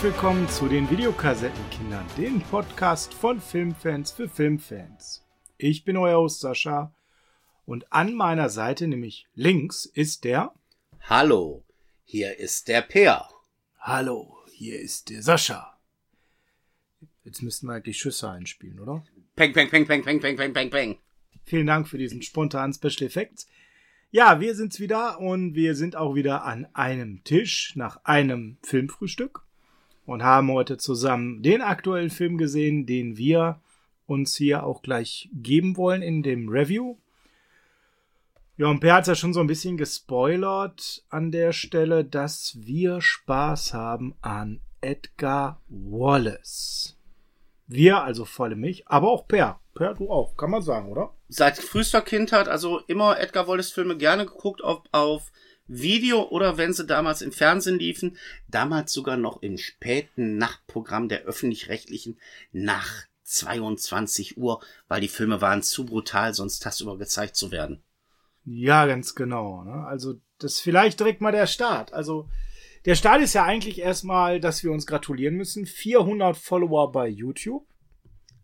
Herzlich willkommen zu den Videokassettenkindern, dem Podcast von Filmfans für Filmfans. Ich bin euer Host Sascha und an meiner Seite, nämlich links, ist der. Hallo, hier ist der Peer. Hallo, hier ist der Sascha. Jetzt müssten wir eigentlich Schüsse einspielen, oder? Peng, peng, peng, peng, peng, peng, peng, peng, peng. Vielen Dank für diesen spontanen Special Effekt. Ja, wir sind's wieder und wir sind auch wieder an einem Tisch nach einem Filmfrühstück und haben heute zusammen den aktuellen Film gesehen, den wir uns hier auch gleich geben wollen in dem Review. Ja, und Per hat ja schon so ein bisschen gespoilert an der Stelle, dass wir Spaß haben an Edgar Wallace. Wir, also volle mich, aber auch Per. Per, du auch, kann man sagen, oder? Seit frühester Kindheit, also immer Edgar Wallace Filme gerne geguckt, ob auf Video oder wenn sie damals im Fernsehen liefen, damals sogar noch im späten Nachtprogramm der öffentlich-rechtlichen nach 22 Uhr, weil die Filme waren zu brutal, sonst tagsüber gezeigt zu werden. Ja, ganz genau. Ne? Also das ist vielleicht direkt mal der Start. Also der Start ist ja eigentlich erstmal, dass wir uns gratulieren müssen. 400 Follower bei YouTube.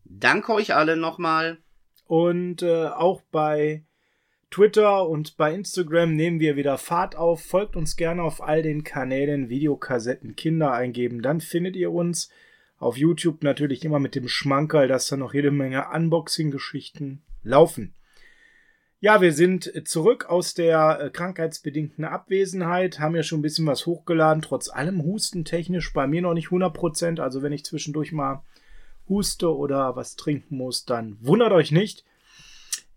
Danke euch alle nochmal. Und äh, auch bei Twitter und bei Instagram nehmen wir wieder Fahrt auf. Folgt uns gerne auf all den Kanälen Videokassetten Kinder eingeben. Dann findet ihr uns auf YouTube natürlich immer mit dem Schmankerl, dass da noch jede Menge Unboxing-Geschichten laufen. Ja, wir sind zurück aus der äh, krankheitsbedingten Abwesenheit, haben ja schon ein bisschen was hochgeladen, trotz allem hustentechnisch bei mir noch nicht 100%, also wenn ich zwischendurch mal huste oder was trinken muss, dann wundert euch nicht.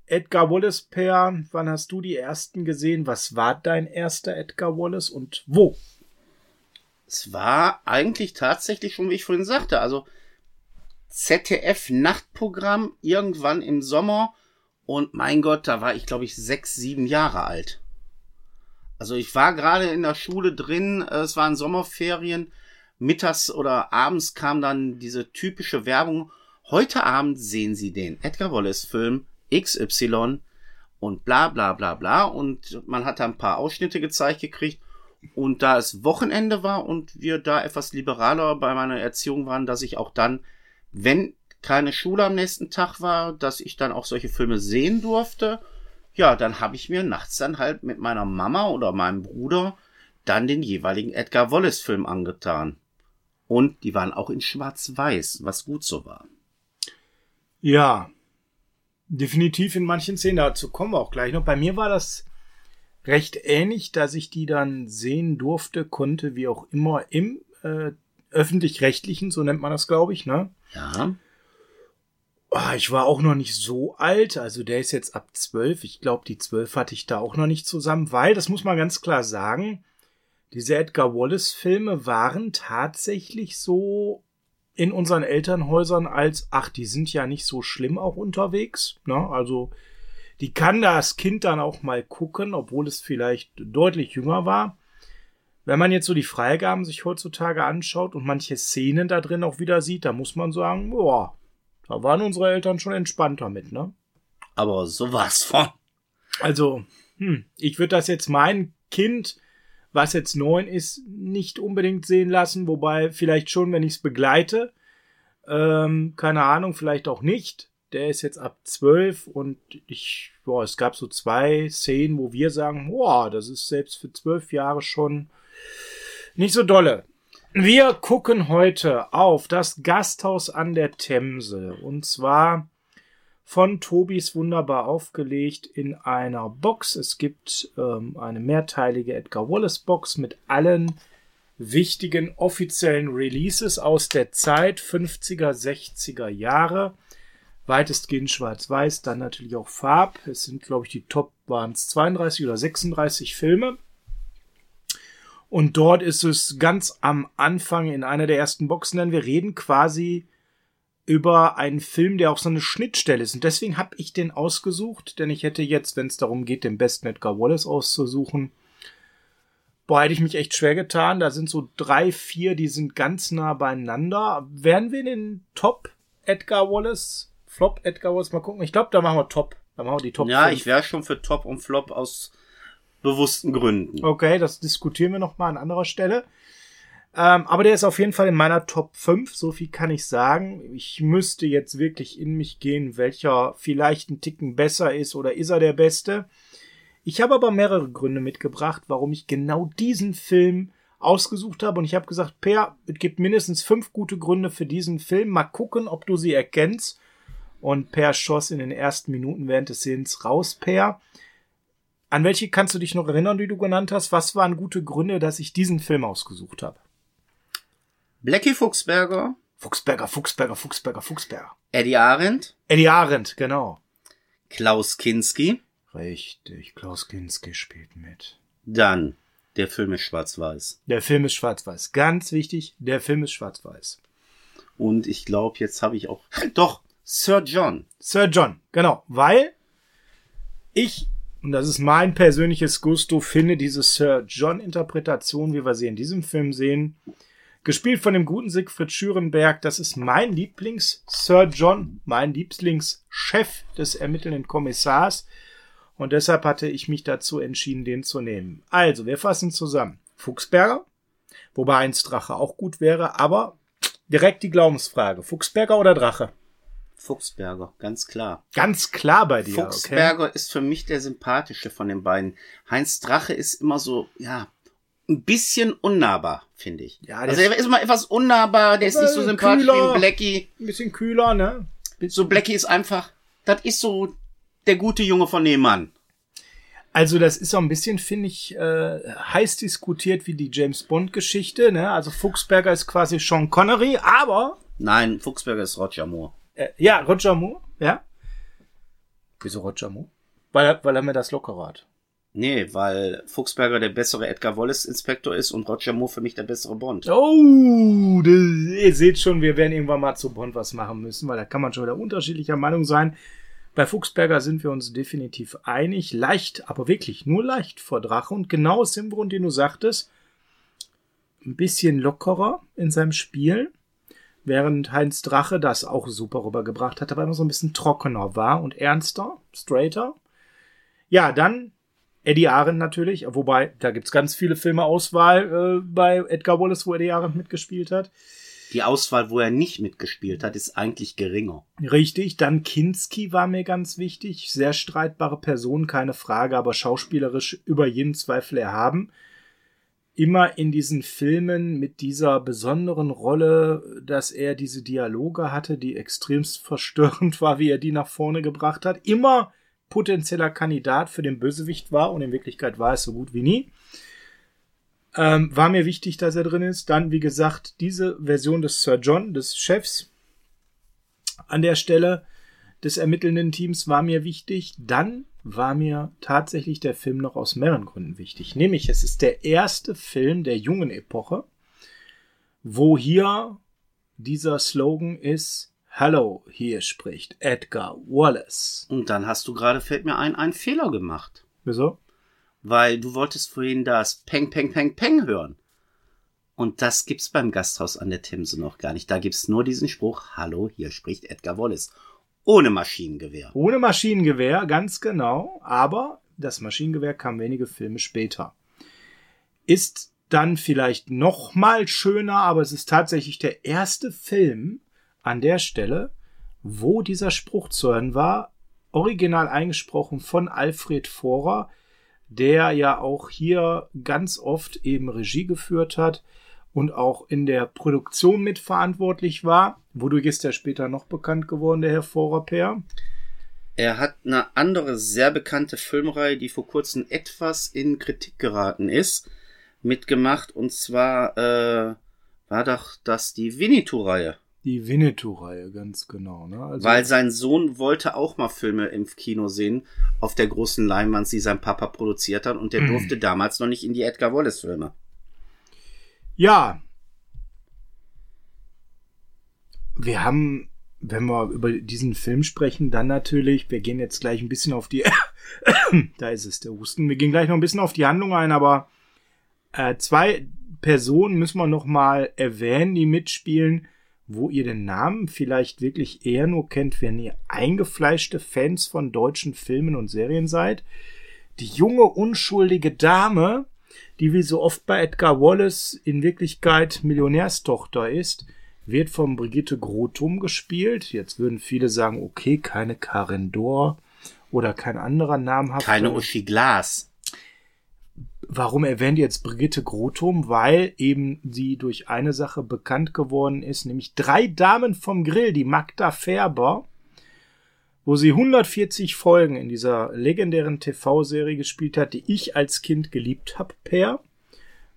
Edgar Wallace Per, wann hast du die ersten gesehen? Was war dein erster Edgar Wallace und wo? Es war eigentlich tatsächlich schon, wie ich vorhin sagte, also ZDF Nachtprogramm irgendwann im Sommer und mein Gott, da war ich glaube ich sechs, sieben Jahre alt. Also ich war gerade in der Schule drin, es waren Sommerferien, mittags oder abends kam dann diese typische Werbung. Heute Abend sehen Sie den Edgar Wallace Film XY und bla bla bla bla. Und man hat da ein paar Ausschnitte gezeigt gekriegt. Und da es Wochenende war und wir da etwas liberaler bei meiner Erziehung waren, dass ich auch dann, wenn keine Schule am nächsten Tag war, dass ich dann auch solche Filme sehen durfte, ja, dann habe ich mir nachts dann halt mit meiner Mama oder meinem Bruder dann den jeweiligen Edgar Wallace Film angetan. Und die waren auch in Schwarz-Weiß, was gut so war. Ja, definitiv in manchen Szenen. Dazu kommen wir auch gleich noch. Bei mir war das recht ähnlich, dass ich die dann sehen durfte, konnte, wie auch immer, im äh, öffentlich-rechtlichen, so nennt man das, glaube ich, ne? Ja. Oh, ich war auch noch nicht so alt, also der ist jetzt ab zwölf. Ich glaube, die zwölf hatte ich da auch noch nicht zusammen, weil, das muss man ganz klar sagen, diese Edgar Wallace-Filme waren tatsächlich so in unseren Elternhäusern als, ach, die sind ja nicht so schlimm auch unterwegs. Ne? Also die kann das Kind dann auch mal gucken, obwohl es vielleicht deutlich jünger war. Wenn man jetzt so die Freigaben sich heutzutage anschaut und manche Szenen da drin auch wieder sieht, da muss man sagen, boah, da waren unsere Eltern schon entspannter mit, ne? Aber sowas von. Also, hm, ich würde das jetzt mein Kind was jetzt neun ist, nicht unbedingt sehen lassen, wobei vielleicht schon, wenn ich es begleite. Ähm, keine Ahnung, vielleicht auch nicht. Der ist jetzt ab zwölf und ich, boah, es gab so zwei Szenen, wo wir sagen, boah, das ist selbst für zwölf Jahre schon nicht so dolle. Wir gucken heute auf das Gasthaus an der Themse und zwar von Tobis wunderbar aufgelegt in einer Box. Es gibt ähm, eine mehrteilige Edgar Wallace Box mit allen wichtigen offiziellen Releases aus der Zeit 50er, 60er Jahre. Weitestgehend schwarz-weiß, dann natürlich auch Farb. Es sind, glaube ich, die Top waren es 32 oder 36 Filme. Und dort ist es ganz am Anfang in einer der ersten Boxen, denn wir reden quasi über einen Film, der auch so eine Schnittstelle ist. Und deswegen habe ich den ausgesucht, denn ich hätte jetzt, wenn es darum geht, den besten Edgar Wallace auszusuchen, boah, hätte ich mich echt schwer getan. Da sind so drei, vier, die sind ganz nah beieinander. Werden wir den Top Edgar Wallace, Flop Edgar Wallace mal gucken? Ich glaube, da machen wir Top. Da machen wir die Top. Ja, 5. ich wäre schon für Top und Flop aus bewussten Gründen. Okay, das diskutieren wir noch mal an anderer Stelle. Ähm, aber der ist auf jeden Fall in meiner Top 5, so viel kann ich sagen. Ich müsste jetzt wirklich in mich gehen, welcher vielleicht ein Ticken besser ist oder ist er der beste. Ich habe aber mehrere Gründe mitgebracht, warum ich genau diesen Film ausgesucht habe. Und ich habe gesagt, Per, es gibt mindestens fünf gute Gründe für diesen Film. Mal gucken, ob du sie erkennst. Und Per schoss in den ersten Minuten während des Sehens raus, Per. An welche kannst du dich noch erinnern, die du genannt hast? Was waren gute Gründe, dass ich diesen Film ausgesucht habe? Blackie Fuchsberger. Fuchsberger, Fuchsberger, Fuchsberger, Fuchsberger. Eddie Arendt. Eddie Arendt, genau. Klaus Kinski. Richtig, Klaus Kinski spielt mit. Dann, der Film ist schwarz-weiß. Der Film ist schwarz-weiß. Ganz wichtig, der Film ist schwarz-weiß. Und ich glaube, jetzt habe ich auch. Doch, Sir John. Sir John, genau. Weil ich, und das ist mein persönliches Gusto, finde diese Sir John-Interpretation, wie wir sie in diesem Film sehen, gespielt von dem guten Siegfried Schürenberg, das ist mein Lieblings-Sir John, mein Lieblingschef des ermittelnden Kommissars. Und deshalb hatte ich mich dazu entschieden, den zu nehmen. Also, wir fassen zusammen. Fuchsberger, wobei eins Drache auch gut wäre, aber direkt die Glaubensfrage. Fuchsberger oder Drache? Fuchsberger, ganz klar. Ganz klar bei dir. Fuchsberger okay? ist für mich der sympathische von den beiden. Heinz Drache ist immer so, ja, ein bisschen unnahbar, finde ich. Ja, also er ist immer etwas unnahbar, der ist nicht so sympathisch kühler, wie Blackie. Ein bisschen kühler, ne? So Blackie ist einfach, das ist so der gute Junge von nebenan. Also das ist so ein bisschen, finde ich, äh, heiß diskutiert wie die James Bond Geschichte. Ne? Also Fuchsberger ist quasi Sean Connery, aber nein, Fuchsberger ist Roger Moore. Äh, ja, Roger Moore, ja. Wieso Roger Moore? Weil, er, weil er mir das locker hat. Nee, weil Fuchsberger der bessere Edgar Wallace Inspektor ist und Roger Moore für mich der bessere Bond. Oh, ihr seht schon, wir werden irgendwann mal zu Bond was machen müssen, weil da kann man schon wieder unterschiedlicher Meinung sein. Bei Fuchsberger sind wir uns definitiv einig. Leicht, aber wirklich nur leicht vor Drache. Und genau aus dem Grund, den du sagtest, ein bisschen lockerer in seinem Spiel. Während Heinz Drache das auch super rübergebracht hat, aber immer so ein bisschen trockener war und ernster, straighter. Ja, dann Eddie Arendt natürlich, wobei da gibt's ganz viele Filme Auswahl äh, bei Edgar Wallace, wo Eddie Arendt mitgespielt hat. Die Auswahl, wo er nicht mitgespielt hat, ist eigentlich geringer. Richtig, dann Kinski war mir ganz wichtig. Sehr streitbare Person, keine Frage, aber schauspielerisch über jeden Zweifel erhaben. Immer in diesen Filmen mit dieser besonderen Rolle, dass er diese Dialoge hatte, die extremst verstörend war, wie er die nach vorne gebracht hat. Immer potenzieller Kandidat für den Bösewicht war und in Wirklichkeit war es so gut wie nie. Ähm, war mir wichtig, dass er drin ist. Dann, wie gesagt, diese Version des Sir John, des Chefs, an der Stelle des ermittelnden Teams war mir wichtig. Dann war mir tatsächlich der Film noch aus mehreren Gründen wichtig. Nämlich, es ist der erste Film der jungen Epoche, wo hier dieser Slogan ist, Hallo, hier spricht Edgar Wallace. Und dann hast du gerade, fällt mir ein, einen Fehler gemacht. Wieso? Weil du wolltest vorhin das Peng, Peng, Peng, Peng hören. Und das gibt's beim Gasthaus an der Themse noch gar nicht. Da gibt's nur diesen Spruch, Hallo, hier spricht Edgar Wallace. Ohne Maschinengewehr. Ohne Maschinengewehr, ganz genau. Aber das Maschinengewehr kam wenige Filme später. Ist dann vielleicht noch mal schöner, aber es ist tatsächlich der erste Film an der Stelle, wo dieser Spruch zu hören war, original eingesprochen von Alfred Vorer, der ja auch hier ganz oft eben Regie geführt hat und auch in der Produktion mitverantwortlich war. Wodurch ist er später noch bekannt geworden, der Herr Vorer Per? Er hat eine andere sehr bekannte Filmreihe, die vor kurzem etwas in Kritik geraten ist, mitgemacht. Und zwar äh, war doch das die Winnetou-Reihe. Die Winnetou-Reihe, ganz genau. Ne? Also Weil sein Sohn wollte auch mal Filme im Kino sehen, auf der großen Leinwand, die sein Papa produziert hat. Und der Mhm. durfte damals noch nicht in die Edgar Wallace-Filme. Ja. Wir haben, wenn wir über diesen Film sprechen, dann natürlich, wir gehen jetzt gleich ein bisschen auf die, da ist es, der Husten, wir gehen gleich noch ein bisschen auf die Handlung ein, aber äh, zwei Personen müssen wir noch mal erwähnen, die mitspielen, wo ihr den Namen vielleicht wirklich eher nur kennt, wenn ihr eingefleischte Fans von deutschen Filmen und Serien seid. Die junge, unschuldige Dame, die wie so oft bei Edgar Wallace in Wirklichkeit Millionärstochter ist, wird von Brigitte Grotum gespielt. Jetzt würden viele sagen, okay, keine Karen Dor oder kein anderer namhafter. Keine Uschi Glas. Warum erwähnt jetzt Brigitte Grotum? Weil eben sie durch eine Sache bekannt geworden ist, nämlich drei Damen vom Grill, die Magda Färber, wo sie 140 Folgen in dieser legendären TV-Serie gespielt hat, die ich als Kind geliebt habe, per.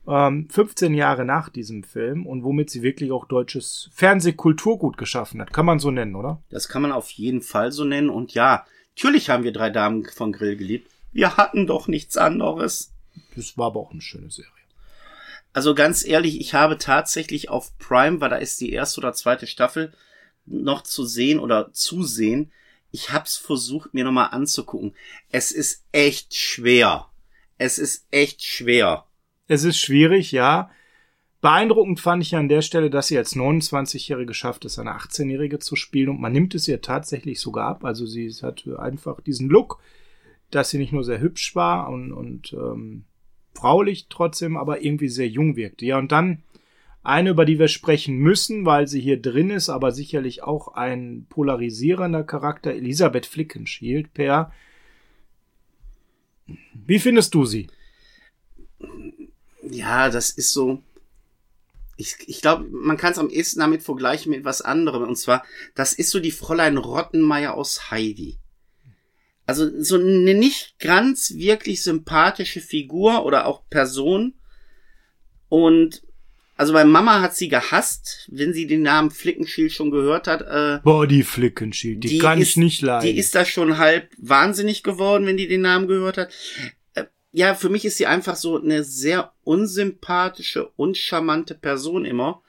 Ähm, 15 Jahre nach diesem Film und womit sie wirklich auch deutsches Fernsehkulturgut geschaffen hat. Kann man so nennen, oder? Das kann man auf jeden Fall so nennen. Und ja, natürlich haben wir drei Damen von Grill geliebt. Wir hatten doch nichts anderes. Das war aber auch eine schöne Serie. Also ganz ehrlich, ich habe tatsächlich auf Prime, weil da ist die erste oder zweite Staffel noch zu sehen oder zu sehen. Ich hab's versucht, mir nochmal anzugucken. Es ist echt schwer. Es ist echt schwer. Es ist schwierig, ja. Beeindruckend fand ich an der Stelle, dass sie als 29-Jährige schafft es, eine 18-Jährige zu spielen und man nimmt es ihr tatsächlich sogar ab. Also sie hat einfach diesen Look, dass sie nicht nur sehr hübsch war und, und ähm, fraulich trotzdem, aber irgendwie sehr jung wirkte. Ja, und dann eine, über die wir sprechen müssen, weil sie hier drin ist, aber sicherlich auch ein polarisierender Charakter, Elisabeth Flickenschild, Per. Wie findest du sie? Ja, das ist so. Ich, ich glaube, man kann es am ehesten damit vergleichen mit was anderem. Und zwar, das ist so die Fräulein Rottenmeier aus Heidi. Also so eine nicht ganz wirklich sympathische Figur oder auch Person. Und also bei Mama hat sie gehasst, wenn sie den Namen Flickenschild schon gehört hat. Äh, Boah, die Flickenschild, die, die kann ist, ich nicht leiden. Die ist da schon halb wahnsinnig geworden, wenn die den Namen gehört hat. Äh, ja, für mich ist sie einfach so eine sehr unsympathische, uncharmante Person immer,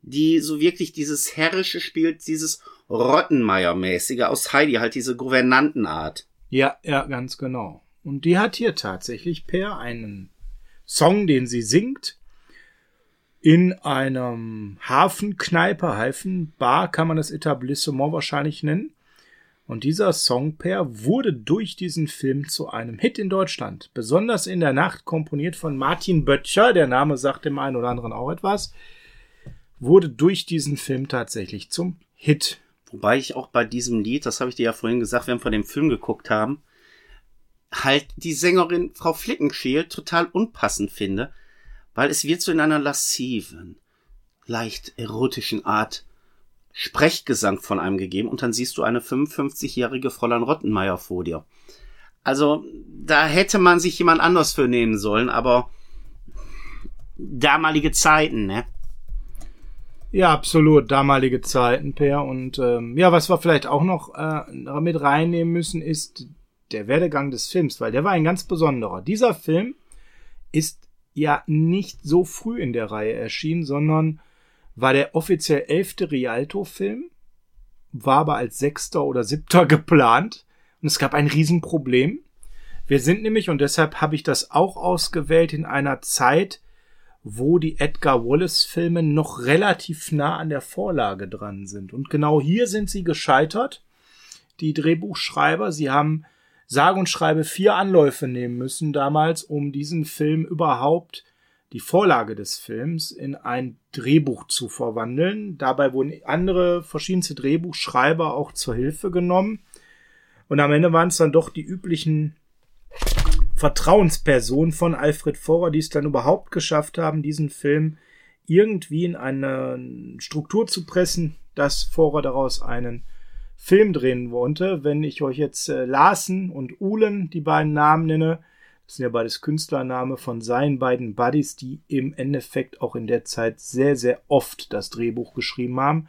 die so wirklich dieses Herrische spielt, dieses Rottenmeier-mäßige aus Heidi, halt diese Gouvernantenart. Ja, ja, ganz genau. Und die hat hier tatsächlich per einen Song, den sie singt, in einem Hafenkneipe, Hafenbar kann man das Etablissement wahrscheinlich nennen. Und dieser Songpair wurde durch diesen Film zu einem Hit in Deutschland. Besonders in der Nacht, komponiert von Martin Böttcher, der Name sagt dem einen oder anderen auch etwas, wurde durch diesen Film tatsächlich zum Hit. Wobei ich auch bei diesem Lied, das habe ich dir ja vorhin gesagt, wenn wir von dem Film geguckt haben, halt die Sängerin Frau Flickenschild total unpassend finde, weil es wird so in einer lassiven, leicht erotischen Art Sprechgesang von einem gegeben und dann siehst du eine 55-jährige Fräulein Rottenmeier vor dir. Also, da hätte man sich jemand anders für nehmen sollen, aber damalige Zeiten, ne? Ja, absolut, damalige Zeiten, Per. Und ähm, ja, was wir vielleicht auch noch äh, mit reinnehmen müssen, ist der Werdegang des Films, weil der war ein ganz besonderer. Dieser Film ist ja nicht so früh in der Reihe erschienen, sondern war der offiziell elfte Rialto-Film, war aber als sechster oder siebter geplant. Und es gab ein Riesenproblem. Wir sind nämlich, und deshalb habe ich das auch ausgewählt, in einer Zeit, wo die Edgar Wallace-Filme noch relativ nah an der Vorlage dran sind. Und genau hier sind sie gescheitert. Die Drehbuchschreiber, sie haben sage und schreibe vier Anläufe nehmen müssen damals, um diesen Film überhaupt die Vorlage des Films in ein Drehbuch zu verwandeln. Dabei wurden andere verschiedenste Drehbuchschreiber auch zur Hilfe genommen. Und am Ende waren es dann doch die üblichen Vertrauenspersonen von Alfred Vorer, die es dann überhaupt geschafft haben, diesen Film irgendwie in eine Struktur zu pressen, dass Vorer daraus einen Film drehen wollte. Wenn ich euch jetzt äh, Larsen und Ulen, die beiden Namen nenne, das sind ja beides Künstlername von seinen beiden Buddies, die im Endeffekt auch in der Zeit sehr, sehr oft das Drehbuch geschrieben haben.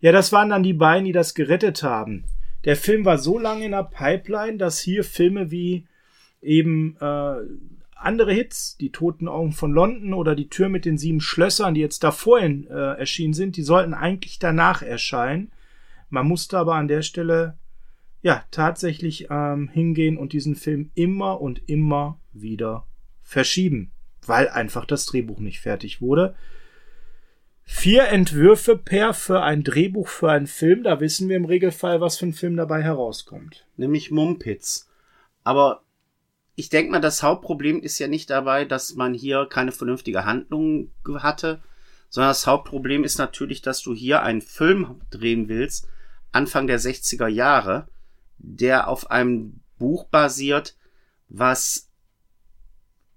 Ja, das waren dann die beiden, die das gerettet haben. Der Film war so lange in der Pipeline, dass hier Filme wie eben äh, andere Hits, die Toten Augen von London oder die Tür mit den sieben Schlössern, die jetzt davor äh, erschienen sind, die sollten eigentlich danach erscheinen. Man musste aber an der Stelle ja tatsächlich ähm, hingehen und diesen Film immer und immer wieder verschieben, weil einfach das Drehbuch nicht fertig wurde. Vier Entwürfe per für ein Drehbuch für einen Film, da wissen wir im Regelfall, was für ein Film dabei herauskommt. Nämlich Mumpitz. Aber ich denke mal, das Hauptproblem ist ja nicht dabei, dass man hier keine vernünftige Handlung hatte, sondern das Hauptproblem ist natürlich, dass du hier einen Film drehen willst, Anfang der 60er Jahre, der auf einem Buch basiert, was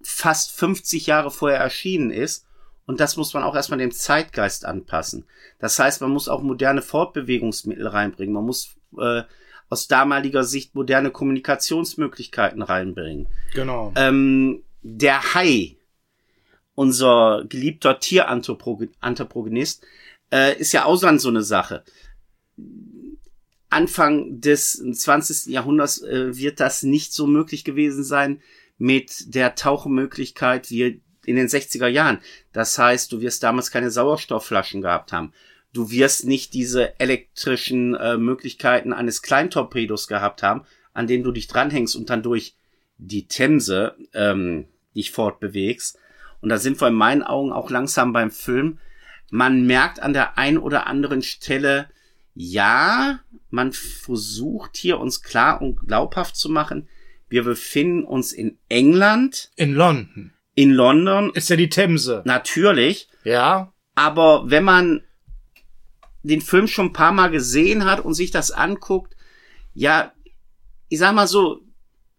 fast 50 Jahre vorher erschienen ist. Und das muss man auch erstmal dem Zeitgeist anpassen. Das heißt, man muss auch moderne Fortbewegungsmittel reinbringen. Man muss äh, aus damaliger Sicht moderne Kommunikationsmöglichkeiten reinbringen. Genau. Ähm, der Hai, unser geliebter Tieranthroponist, äh, ist ja auch so eine Sache. Anfang des 20. Jahrhunderts äh, wird das nicht so möglich gewesen sein mit der Tauchmöglichkeit wie in den 60er Jahren. Das heißt, du wirst damals keine Sauerstoffflaschen gehabt haben. Du wirst nicht diese elektrischen äh, Möglichkeiten eines Kleintorpedos gehabt haben, an denen du dich dranhängst und dann durch die Themse ähm, dich fortbewegst. Und da sind wir in meinen Augen auch langsam beim Film. Man merkt an der ein oder anderen Stelle, ja, man versucht hier uns klar und glaubhaft zu machen, wir befinden uns in England. In London. In London. Ist ja die Themse. Natürlich. Ja. Aber wenn man den Film schon ein paar Mal gesehen hat und sich das anguckt, ja, ich sag mal so,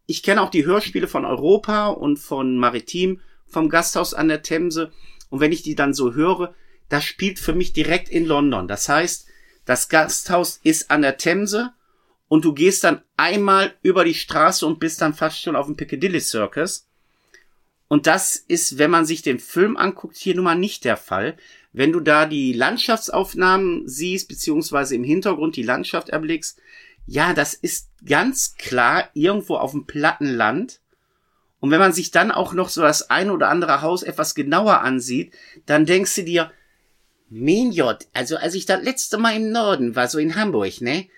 ich kenne auch die Hörspiele von Europa und von Maritim, vom Gasthaus an der Themse. Und wenn ich die dann so höre, das spielt für mich direkt in London. Das heißt, das Gasthaus ist an der Themse und du gehst dann einmal über die Straße und bist dann fast schon auf dem Piccadilly Circus. Und das ist, wenn man sich den Film anguckt, hier nun mal nicht der Fall. Wenn du da die Landschaftsaufnahmen siehst, beziehungsweise im Hintergrund die Landschaft erblickst, ja, das ist ganz klar irgendwo auf dem platten Land. Und wenn man sich dann auch noch so das ein oder andere Haus etwas genauer ansieht, dann denkst du dir, Minjot, also als ich das letzte Mal im Norden war, so in Hamburg, ne?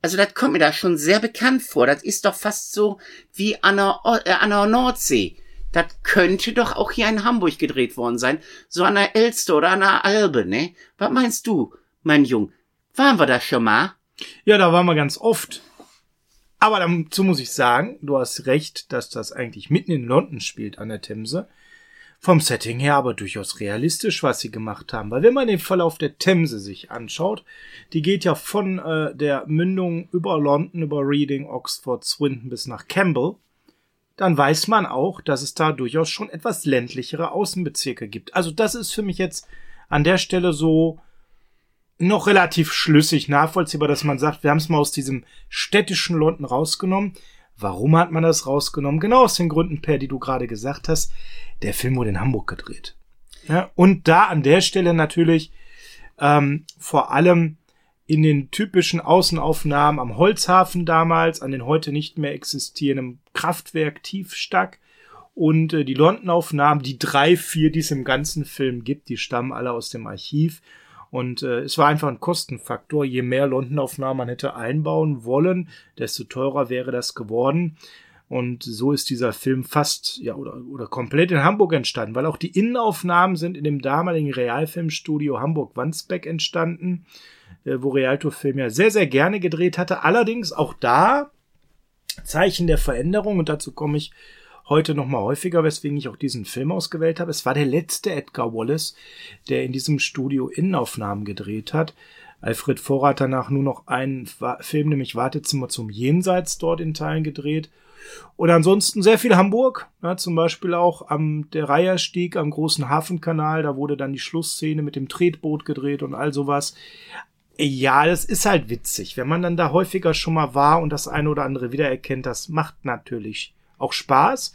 Also das kommt mir da schon sehr bekannt vor. Das ist doch fast so wie an der, äh, an der Nordsee. Das könnte doch auch hier in Hamburg gedreht worden sein. So an der Elster oder an der Albe, ne? Was meinst du, mein Jung? Waren wir da schon mal? Ja, da waren wir ganz oft. Aber dazu muss ich sagen, du hast recht, dass das eigentlich mitten in London spielt an der Themse. Vom Setting her aber durchaus realistisch, was sie gemacht haben. Weil wenn man den Verlauf der Themse sich anschaut, die geht ja von äh, der Mündung über London, über Reading, Oxford, Swindon bis nach Campbell, dann weiß man auch, dass es da durchaus schon etwas ländlichere Außenbezirke gibt. Also das ist für mich jetzt an der Stelle so noch relativ schlüssig nachvollziehbar, dass man sagt, wir haben es mal aus diesem städtischen London rausgenommen. Warum hat man das rausgenommen? Genau aus den Gründen, Per, die du gerade gesagt hast. Der Film wurde in Hamburg gedreht. Ja, und da an der Stelle natürlich ähm, vor allem in den typischen Außenaufnahmen am Holzhafen damals, an den heute nicht mehr existierenden Kraftwerk Tiefstack und äh, die Londonaufnahmen, die drei, vier, die es im ganzen Film gibt, die stammen alle aus dem Archiv und äh, es war einfach ein Kostenfaktor. Je mehr Londonaufnahmen man hätte einbauen wollen, desto teurer wäre das geworden. Und so ist dieser Film fast, ja, oder, oder komplett in Hamburg entstanden, weil auch die Innenaufnahmen sind in dem damaligen Realfilmstudio Hamburg-Wandsbeck entstanden, wo Realto Film ja sehr, sehr gerne gedreht hatte. Allerdings auch da Zeichen der Veränderung, und dazu komme ich heute noch mal häufiger, weswegen ich auch diesen Film ausgewählt habe. Es war der letzte Edgar Wallace, der in diesem Studio Innenaufnahmen gedreht hat. Alfred Vorrat danach nur noch einen Film, nämlich Wartezimmer zum Jenseits, dort in Teilen gedreht. Und ansonsten sehr viel Hamburg, ja, zum Beispiel auch am der Reiherstieg am großen Hafenkanal, da wurde dann die Schlussszene mit dem Tretboot gedreht und all sowas. Ja, das ist halt witzig, wenn man dann da häufiger schon mal war und das eine oder andere wiedererkennt, das macht natürlich auch Spaß.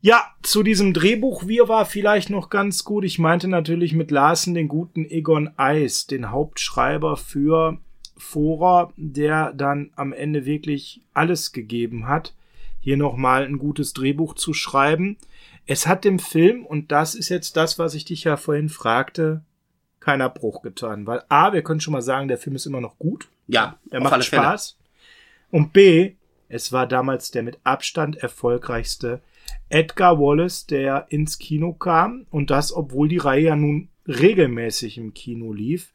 Ja, zu diesem Drehbuch wir war vielleicht noch ganz gut. Ich meinte natürlich mit Larsen den guten Egon Eis, den Hauptschreiber für Fora, der dann am Ende wirklich alles gegeben hat, hier nochmal ein gutes Drehbuch zu schreiben. Es hat dem Film, und das ist jetzt das, was ich dich ja vorhin fragte, keiner Bruch getan. Weil A, wir können schon mal sagen, der Film ist immer noch gut. Ja, er macht Spaß. Und B, es war damals der mit Abstand erfolgreichste Edgar Wallace, der ins Kino kam. Und das, obwohl die Reihe ja nun regelmäßig im Kino lief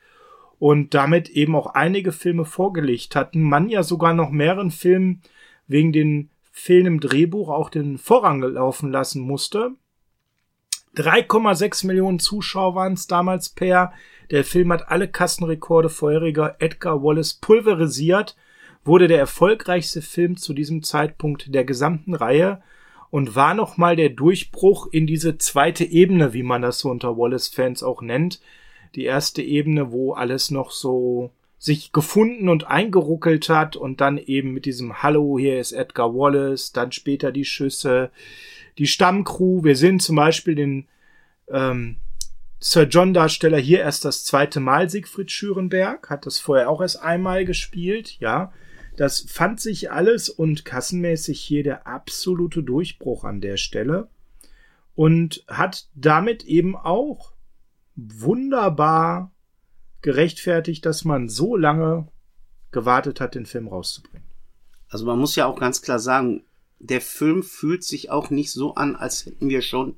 und damit eben auch einige Filme vorgelegt hatten. Man ja sogar noch mehreren Filmen wegen den fehlendem Drehbuch auch den Vorrang laufen lassen musste. 3,6 Millionen Zuschauer waren es damals per. Der Film hat alle Kassenrekorde vorheriger Edgar Wallace pulverisiert, wurde der erfolgreichste Film zu diesem Zeitpunkt der gesamten Reihe und war nochmal der Durchbruch in diese zweite Ebene, wie man das so unter Wallace-Fans auch nennt. Die erste Ebene, wo alles noch so sich gefunden und eingeruckelt hat und dann eben mit diesem Hallo, hier ist Edgar Wallace, dann später die Schüsse, die Stammcrew. Wir sehen zum Beispiel den ähm, Sir John Darsteller hier erst das zweite Mal Siegfried Schürenberg, hat das vorher auch erst einmal gespielt, ja. Das fand sich alles und kassenmäßig hier der absolute Durchbruch an der Stelle und hat damit eben auch wunderbar gerechtfertigt, dass man so lange gewartet hat, den Film rauszubringen. Also man muss ja auch ganz klar sagen, der Film fühlt sich auch nicht so an, als hätten wir schon,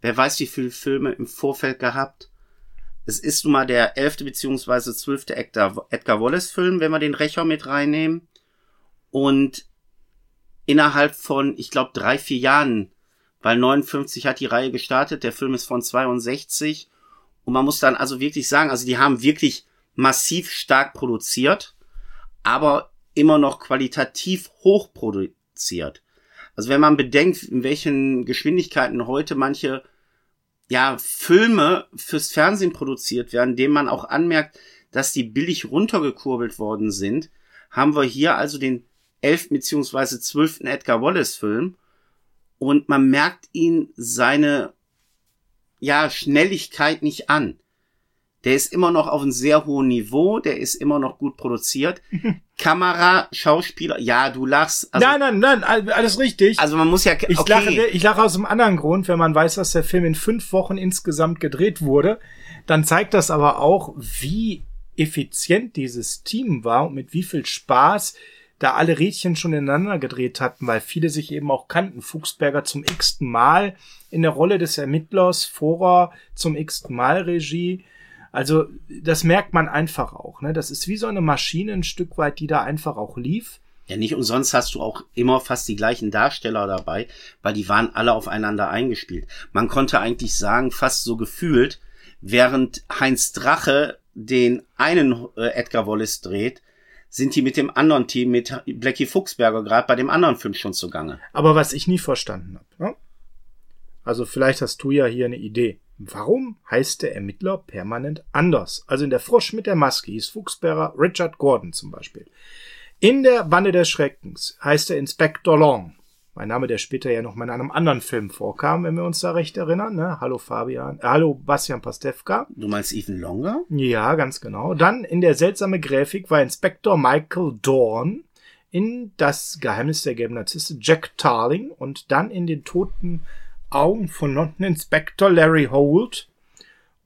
wer weiß wie viele Filme im Vorfeld gehabt. Es ist nun mal der elfte beziehungsweise zwölfte Edgar, Edgar Wallace Film, wenn wir den Rächer mit reinnehmen. Und innerhalb von, ich glaube, drei, vier Jahren, weil 59 hat die Reihe gestartet, der Film ist von 62. Und man muss dann also wirklich sagen, also die haben wirklich massiv stark produziert, aber immer noch qualitativ hoch produziert. Also wenn man bedenkt, in welchen Geschwindigkeiten heute manche ja, Filme fürs Fernsehen produziert werden, dem man auch anmerkt, dass die billig runtergekurbelt worden sind, haben wir hier also den 11. bzw. 12. Edgar Wallace Film und man merkt ihn seine ja Schnelligkeit nicht an. Der ist immer noch auf einem sehr hohen Niveau, der ist immer noch gut produziert. Kamera, Schauspieler, ja, du lachst. Also, nein, nein, nein, alles richtig. Also man muss ja. Okay. Ich, lache, ich lache aus einem anderen Grund, wenn man weiß, dass der Film in fünf Wochen insgesamt gedreht wurde. Dann zeigt das aber auch, wie effizient dieses Team war und mit wie viel Spaß da alle Rädchen schon ineinander gedreht hatten, weil viele sich eben auch kannten. Fuchsberger zum x-ten Mal in der Rolle des Ermittlers, Vorer zum x-ten Mal Regie. Also das merkt man einfach auch. Ne? Das ist wie so eine Maschine ein Stück weit, die da einfach auch lief. Ja, nicht umsonst hast du auch immer fast die gleichen Darsteller dabei, weil die waren alle aufeinander eingespielt. Man konnte eigentlich sagen, fast so gefühlt, während Heinz Drache den einen äh, Edgar Wallace dreht, sind die mit dem anderen Team, mit Blackie Fuchsberger, gerade bei dem anderen Film schon zugange. Aber was ich nie verstanden habe, ne? also vielleicht hast du ja hier eine Idee. Warum heißt der Ermittler permanent anders? Also in der Frosch mit der Maske hieß Fuchsberger Richard Gordon zum Beispiel. In der Bande des Schreckens heißt er Inspector Long. Mein Name, der später ja noch mal in einem anderen Film vorkam, wenn wir uns da recht erinnern. Ne? Hallo Fabian, äh, hallo Bastian Pastewka. Du meinst Ethan Longer? Ja, ganz genau. Dann in der seltsame Grafik war Inspektor Michael Dorn in Das Geheimnis der gelben Narzisse Jack Tarling und dann in den toten Augen von London Inspector Larry Holt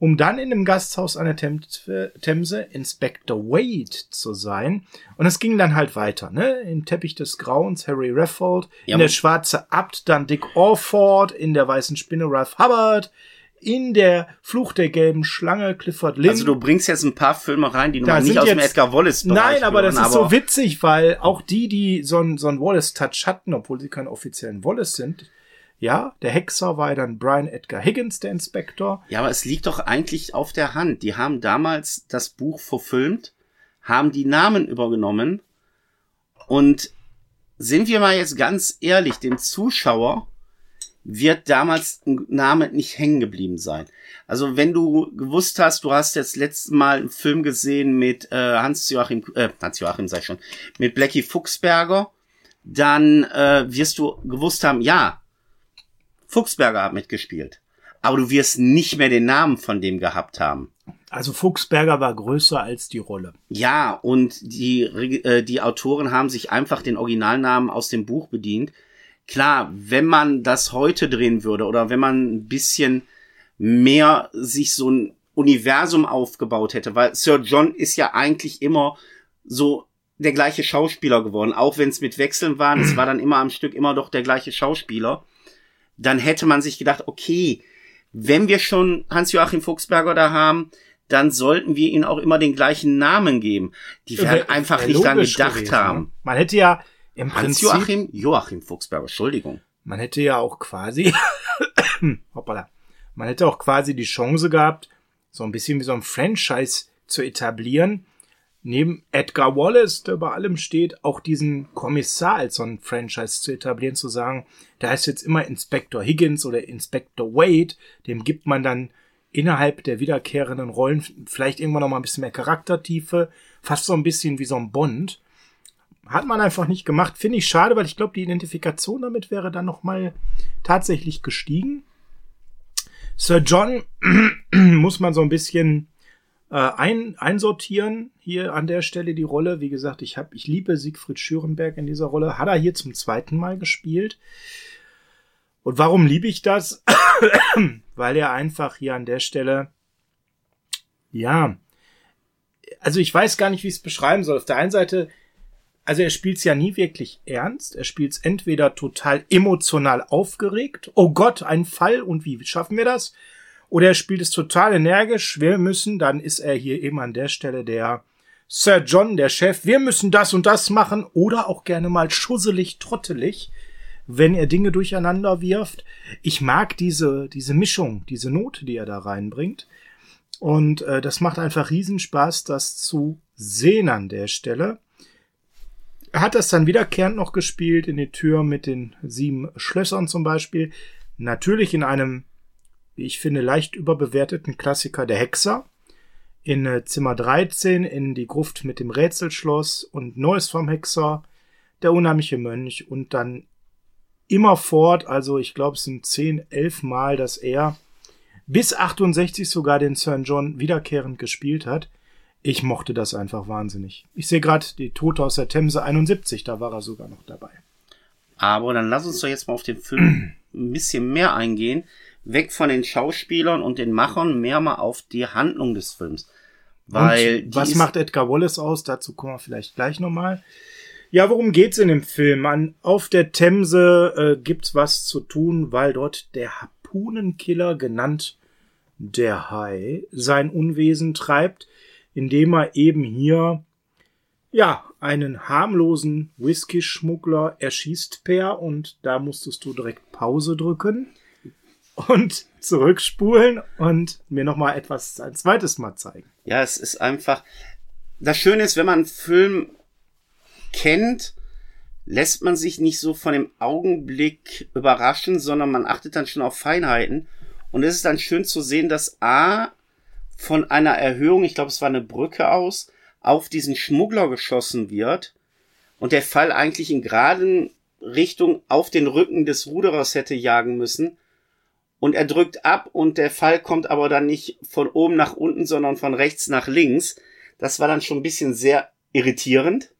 um dann in einem Gasthaus an der Themse Inspector Wade zu sein. Und es ging dann halt weiter, ne? Im Teppich des Grauens Harry Raffold, ja, in der Schwarze Abt dann Dick Orford, in der Weißen Spinne Ralph Hubbard, in der Fluch der gelben Schlange Clifford Lynn. Also du bringst jetzt ein paar Filme rein, die noch nicht aus dem Edgar Wallace Bereich Nein, aber das ist so witzig, weil auch die, die so einen so Wallace-Touch hatten, obwohl sie keinen offiziellen Wallace sind, ja, der Hexer war dann Brian Edgar Higgins, der Inspektor. Ja, aber es liegt doch eigentlich auf der Hand. Die haben damals das Buch verfilmt, haben die Namen übergenommen und sind wir mal jetzt ganz ehrlich, dem Zuschauer wird damals ein Name nicht hängen geblieben sein. Also wenn du gewusst hast, du hast jetzt letztes Mal einen Film gesehen mit äh, Hans-Joachim, äh, Hans-Joachim ich schon, mit Blackie Fuchsberger, dann äh, wirst du gewusst haben, ja, Fuchsberger hat mitgespielt. Aber du wirst nicht mehr den Namen von dem gehabt haben. Also Fuchsberger war größer als die Rolle. Ja, und die, äh, die Autoren haben sich einfach den Originalnamen aus dem Buch bedient. Klar, wenn man das heute drehen würde oder wenn man ein bisschen mehr sich so ein Universum aufgebaut hätte, weil Sir John ist ja eigentlich immer so der gleiche Schauspieler geworden, auch wenn es mit Wechseln waren, es war dann immer am Stück immer doch der gleiche Schauspieler dann hätte man sich gedacht, okay, wenn wir schon Hans-Joachim Fuchsberger da haben, dann sollten wir ihnen auch immer den gleichen Namen geben. Die werden einfach nicht dran gedacht gewesen, haben. Ne? Man hätte ja im Prinzip, Joachim, Joachim Fuchsberger, Entschuldigung. man hätte ja auch quasi, hoppala, man hätte auch quasi die Chance gehabt, so ein bisschen wie so ein Franchise zu etablieren, neben Edgar Wallace, der über allem steht, auch diesen Kommissar als so ein Franchise zu etablieren, zu sagen, da ist jetzt immer Inspector Higgins oder Inspector Wade, dem gibt man dann innerhalb der wiederkehrenden Rollen vielleicht irgendwann noch mal ein bisschen mehr Charaktertiefe, fast so ein bisschen wie so ein Bond. Hat man einfach nicht gemacht. Finde ich schade, weil ich glaube, die Identifikation damit wäre dann noch mal tatsächlich gestiegen. Sir John muss man so ein bisschen äh, ein, einsortieren hier an der Stelle die Rolle. Wie gesagt, ich habe, ich liebe Siegfried Schürenberg in dieser Rolle. Hat er hier zum zweiten Mal gespielt. Und warum liebe ich das? Weil er einfach hier an der Stelle, ja, also ich weiß gar nicht, wie ich es beschreiben soll. Auf der einen Seite, also er spielt es ja nie wirklich ernst. Er spielt es entweder total emotional aufgeregt. Oh Gott, ein Fall und wie schaffen wir das? Oder er spielt es total energisch. Wir müssen, dann ist er hier eben an der Stelle der Sir John, der Chef. Wir müssen das und das machen. Oder auch gerne mal schusselig, trottelig, wenn er Dinge durcheinander wirft. Ich mag diese, diese Mischung, diese Note, die er da reinbringt. Und äh, das macht einfach Riesenspaß, das zu sehen an der Stelle. Er hat das dann wiederkehrend noch gespielt in die Tür mit den sieben Schlössern zum Beispiel. Natürlich in einem, wie ich finde, leicht überbewerteten Klassiker der Hexer. In äh, Zimmer 13, in die Gruft mit dem Rätselschloss und Neues vom Hexer, der unheimliche Mönch und dann immer fort, also ich glaube es sind 10, 11 Mal, dass er bis 68 sogar den Sir John wiederkehrend gespielt hat. Ich mochte das einfach wahnsinnig. Ich sehe gerade die Tote aus der Themse 71, da war er sogar noch dabei. Aber dann lass uns doch jetzt mal auf den Film ein bisschen mehr eingehen. Weg von den Schauspielern und den Machern, mehr mal auf die Handlung des Films. Weil was macht Edgar Wallace aus? Dazu kommen wir vielleicht gleich nochmal. Ja, worum geht's in dem Film? An, auf der Themse äh, gibt's was zu tun, weil dort der Harpunenkiller, genannt der Hai, sein Unwesen treibt, indem er eben hier ja einen harmlosen Whisky-Schmuggler erschießt per und da musstest du direkt Pause drücken und zurückspulen und mir noch mal etwas ein zweites Mal zeigen. Ja, es ist einfach. Das Schöne ist, wenn man einen Film kennt, lässt man sich nicht so von dem Augenblick überraschen, sondern man achtet dann schon auf Feinheiten. Und es ist dann schön zu sehen, dass A von einer Erhöhung, ich glaube, es war eine Brücke aus, auf diesen Schmuggler geschossen wird und der Fall eigentlich in geraden Richtung auf den Rücken des Ruderers hätte jagen müssen. Und er drückt ab und der Fall kommt aber dann nicht von oben nach unten, sondern von rechts nach links. Das war dann schon ein bisschen sehr irritierend.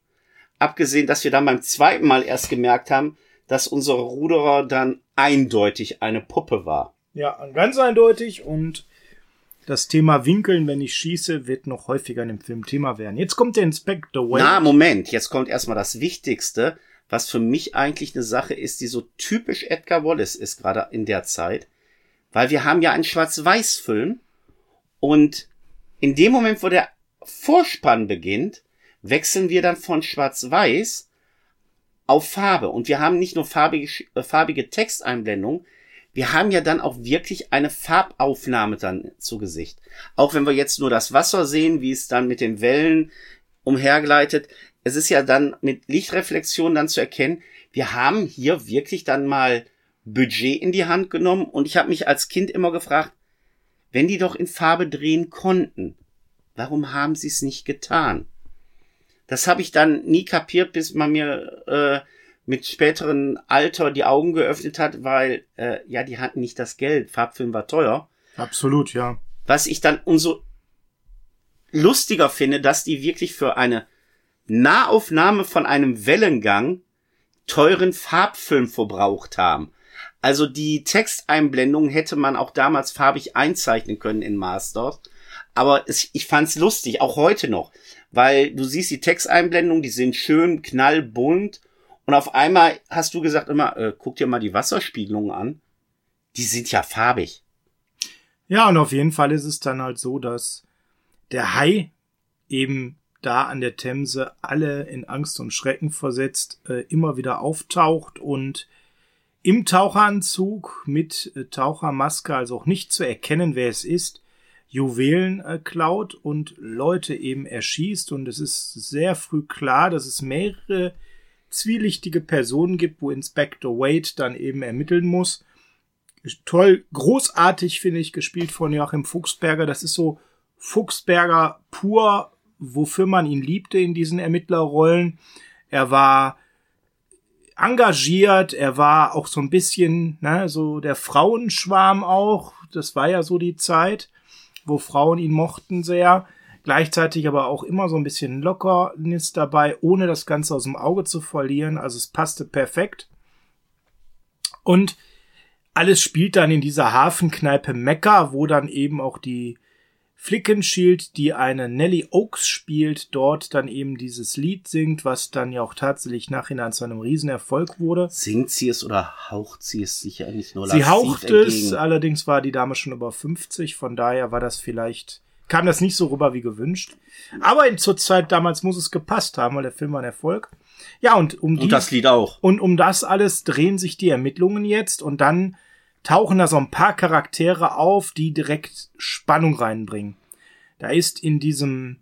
Abgesehen, dass wir dann beim zweiten Mal erst gemerkt haben, dass unser Ruderer dann eindeutig eine Puppe war. Ja, ganz eindeutig und das Thema Winkeln, wenn ich schieße, wird noch häufiger in dem Film Thema werden. Jetzt kommt der Inspector Wade. Na, Moment, jetzt kommt erstmal das Wichtigste, was für mich eigentlich eine Sache ist, die so typisch Edgar Wallace ist, gerade in der Zeit. Weil wir haben ja einen Schwarz-Weiß-Film und in dem Moment, wo der Vorspann beginnt, wechseln wir dann von Schwarz-Weiß auf Farbe. Und wir haben nicht nur farbige, äh, farbige Texteinblendungen, wir haben ja dann auch wirklich eine Farbaufnahme dann zu Gesicht. Auch wenn wir jetzt nur das Wasser sehen, wie es dann mit den Wellen umhergleitet. Es ist ja dann mit Lichtreflexion dann zu erkennen, wir haben hier wirklich dann mal Budget in die Hand genommen und ich habe mich als Kind immer gefragt, wenn die doch in Farbe drehen konnten, warum haben sie es nicht getan? Das habe ich dann nie kapiert, bis man mir äh, mit späteren Alter die Augen geöffnet hat, weil äh, ja, die hatten nicht das Geld. Farbfilm war teuer. Absolut, ja. Was ich dann umso lustiger finde, dass die wirklich für eine Nahaufnahme von einem Wellengang teuren Farbfilm verbraucht haben. Also die Texteinblendung hätte man auch damals farbig einzeichnen können in Masters. Aber es, ich fand's lustig, auch heute noch. Weil du siehst die Texteinblendungen, die sind schön knallbunt und auf einmal hast du gesagt immer, äh, guck dir mal die Wasserspiegelungen an. Die sind ja farbig. Ja, und auf jeden Fall ist es dann halt so, dass der Hai eben da an der Themse alle in Angst und Schrecken versetzt, äh, immer wieder auftaucht und im Taucheranzug mit äh, Tauchermaske, also auch nicht zu erkennen, wer es ist, Juwelen äh, klaut und Leute eben erschießt. Und es ist sehr früh klar, dass es mehrere zwielichtige Personen gibt, wo Inspector Wade dann eben ermitteln muss. Toll, großartig finde ich, gespielt von Joachim Fuchsberger. Das ist so Fuchsberger pur, wofür man ihn liebte in diesen Ermittlerrollen. Er war engagiert, er war auch so ein bisschen, ne, so der Frauenschwarm auch. Das war ja so die Zeit, wo Frauen ihn mochten sehr. Gleichzeitig aber auch immer so ein bisschen Lockernis dabei, ohne das Ganze aus dem Auge zu verlieren. Also es passte perfekt. Und alles spielt dann in dieser Hafenkneipe Mecca, wo dann eben auch die Flickenshield, die eine Nelly Oaks spielt, dort dann eben dieses Lied singt, was dann ja auch tatsächlich nachhinein zu einem Riesenerfolg wurde. Singt sie es oder haucht sie es sicher nicht nur Sie haucht es, allerdings war die Dame schon über 50, von daher war das vielleicht, kam das nicht so rüber wie gewünscht. Aber zur Zeit damals muss es gepasst haben, weil der Film war ein Erfolg. Ja, und um die, und das Lied auch. Und um das alles drehen sich die Ermittlungen jetzt und dann tauchen da so ein paar Charaktere auf, die direkt Spannung reinbringen. Da ist in diesem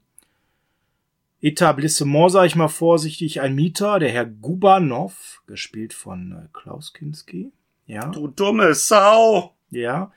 Etablissement, sag ich mal vorsichtig, ein Mieter, der Herr Gubanov, gespielt von äh, Klaus Kinski. Ja. Du dumme Sau! Ja.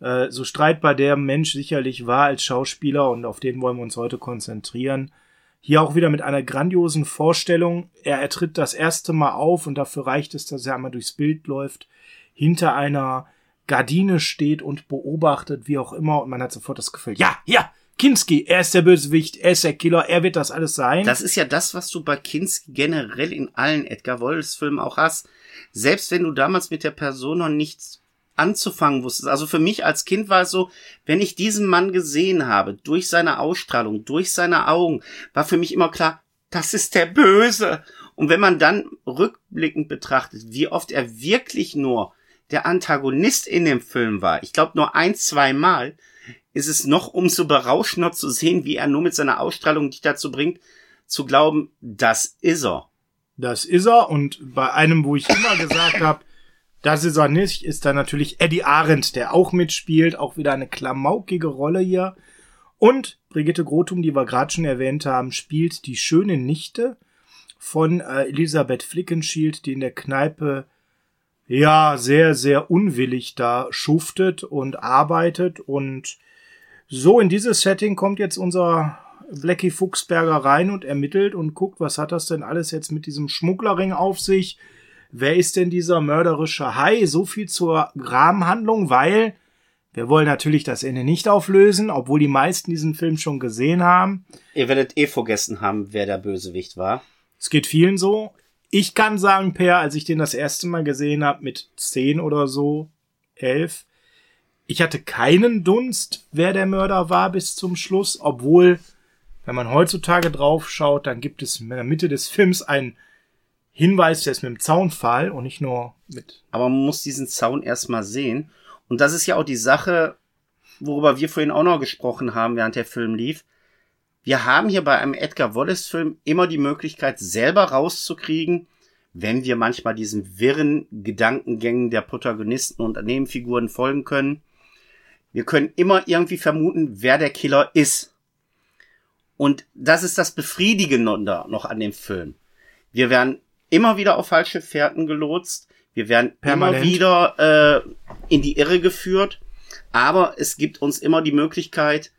Äh, so streitbar der Mensch sicherlich war als Schauspieler und auf den wollen wir uns heute konzentrieren. Hier auch wieder mit einer grandiosen Vorstellung. Er ertritt das erste Mal auf und dafür reicht es, dass er einmal durchs Bild läuft hinter einer Gardine steht und beobachtet, wie auch immer, und man hat sofort das Gefühl, ja, ja, Kinski, er ist der Bösewicht, er ist der Killer, er wird das alles sein. Das ist ja das, was du bei Kinski generell in allen Edgar Wallace Filmen auch hast. Selbst wenn du damals mit der Person noch nichts anzufangen wusstest. Also für mich als Kind war es so, wenn ich diesen Mann gesehen habe, durch seine Ausstrahlung, durch seine Augen, war für mich immer klar, das ist der Böse. Und wenn man dann rückblickend betrachtet, wie oft er wirklich nur der Antagonist in dem Film war, ich glaube nur ein, zwei Mal, ist es noch umso berauschender zu sehen, wie er nur mit seiner Ausstrahlung dich dazu bringt, zu glauben, das ist er. Das ist er. Und bei einem, wo ich immer gesagt habe, das ist er nicht, ist da natürlich Eddie Arendt, der auch mitspielt, auch wieder eine klamaukige Rolle hier. Und Brigitte Grotum, die wir gerade schon erwähnt haben, spielt die schöne Nichte von äh, Elisabeth Flickenschild, die in der Kneipe ja sehr, sehr unwillig da schuftet und arbeitet. Und so in dieses Setting kommt jetzt unser Blackie Fuchsberger rein und ermittelt und guckt, was hat das denn alles jetzt mit diesem Schmugglerring auf sich? Wer ist denn dieser mörderische Hai? So viel zur Rahmenhandlung, weil wir wollen natürlich das Ende nicht auflösen, obwohl die meisten diesen Film schon gesehen haben. Ihr werdet eh vergessen haben, wer der Bösewicht war. Es geht vielen so. Ich kann sagen, Per, als ich den das erste Mal gesehen habe, mit zehn oder so, elf, ich hatte keinen Dunst, wer der Mörder war bis zum Schluss, obwohl, wenn man heutzutage drauf schaut, dann gibt es in der Mitte des Films einen Hinweis, der ist mit dem Zaunfall und nicht nur mit. Aber man muss diesen Zaun erstmal sehen. Und das ist ja auch die Sache, worüber wir vorhin auch noch gesprochen haben, während der Film lief. Wir haben hier bei einem Edgar Wallace-Film immer die Möglichkeit, selber rauszukriegen, wenn wir manchmal diesen wirren Gedankengängen der Protagonisten und Nebenfiguren folgen können. Wir können immer irgendwie vermuten, wer der Killer ist. Und das ist das Befriedigende noch an dem Film. Wir werden immer wieder auf falsche Fährten gelotst. Wir werden Permanent. immer wieder äh, in die Irre geführt. Aber es gibt uns immer die Möglichkeit,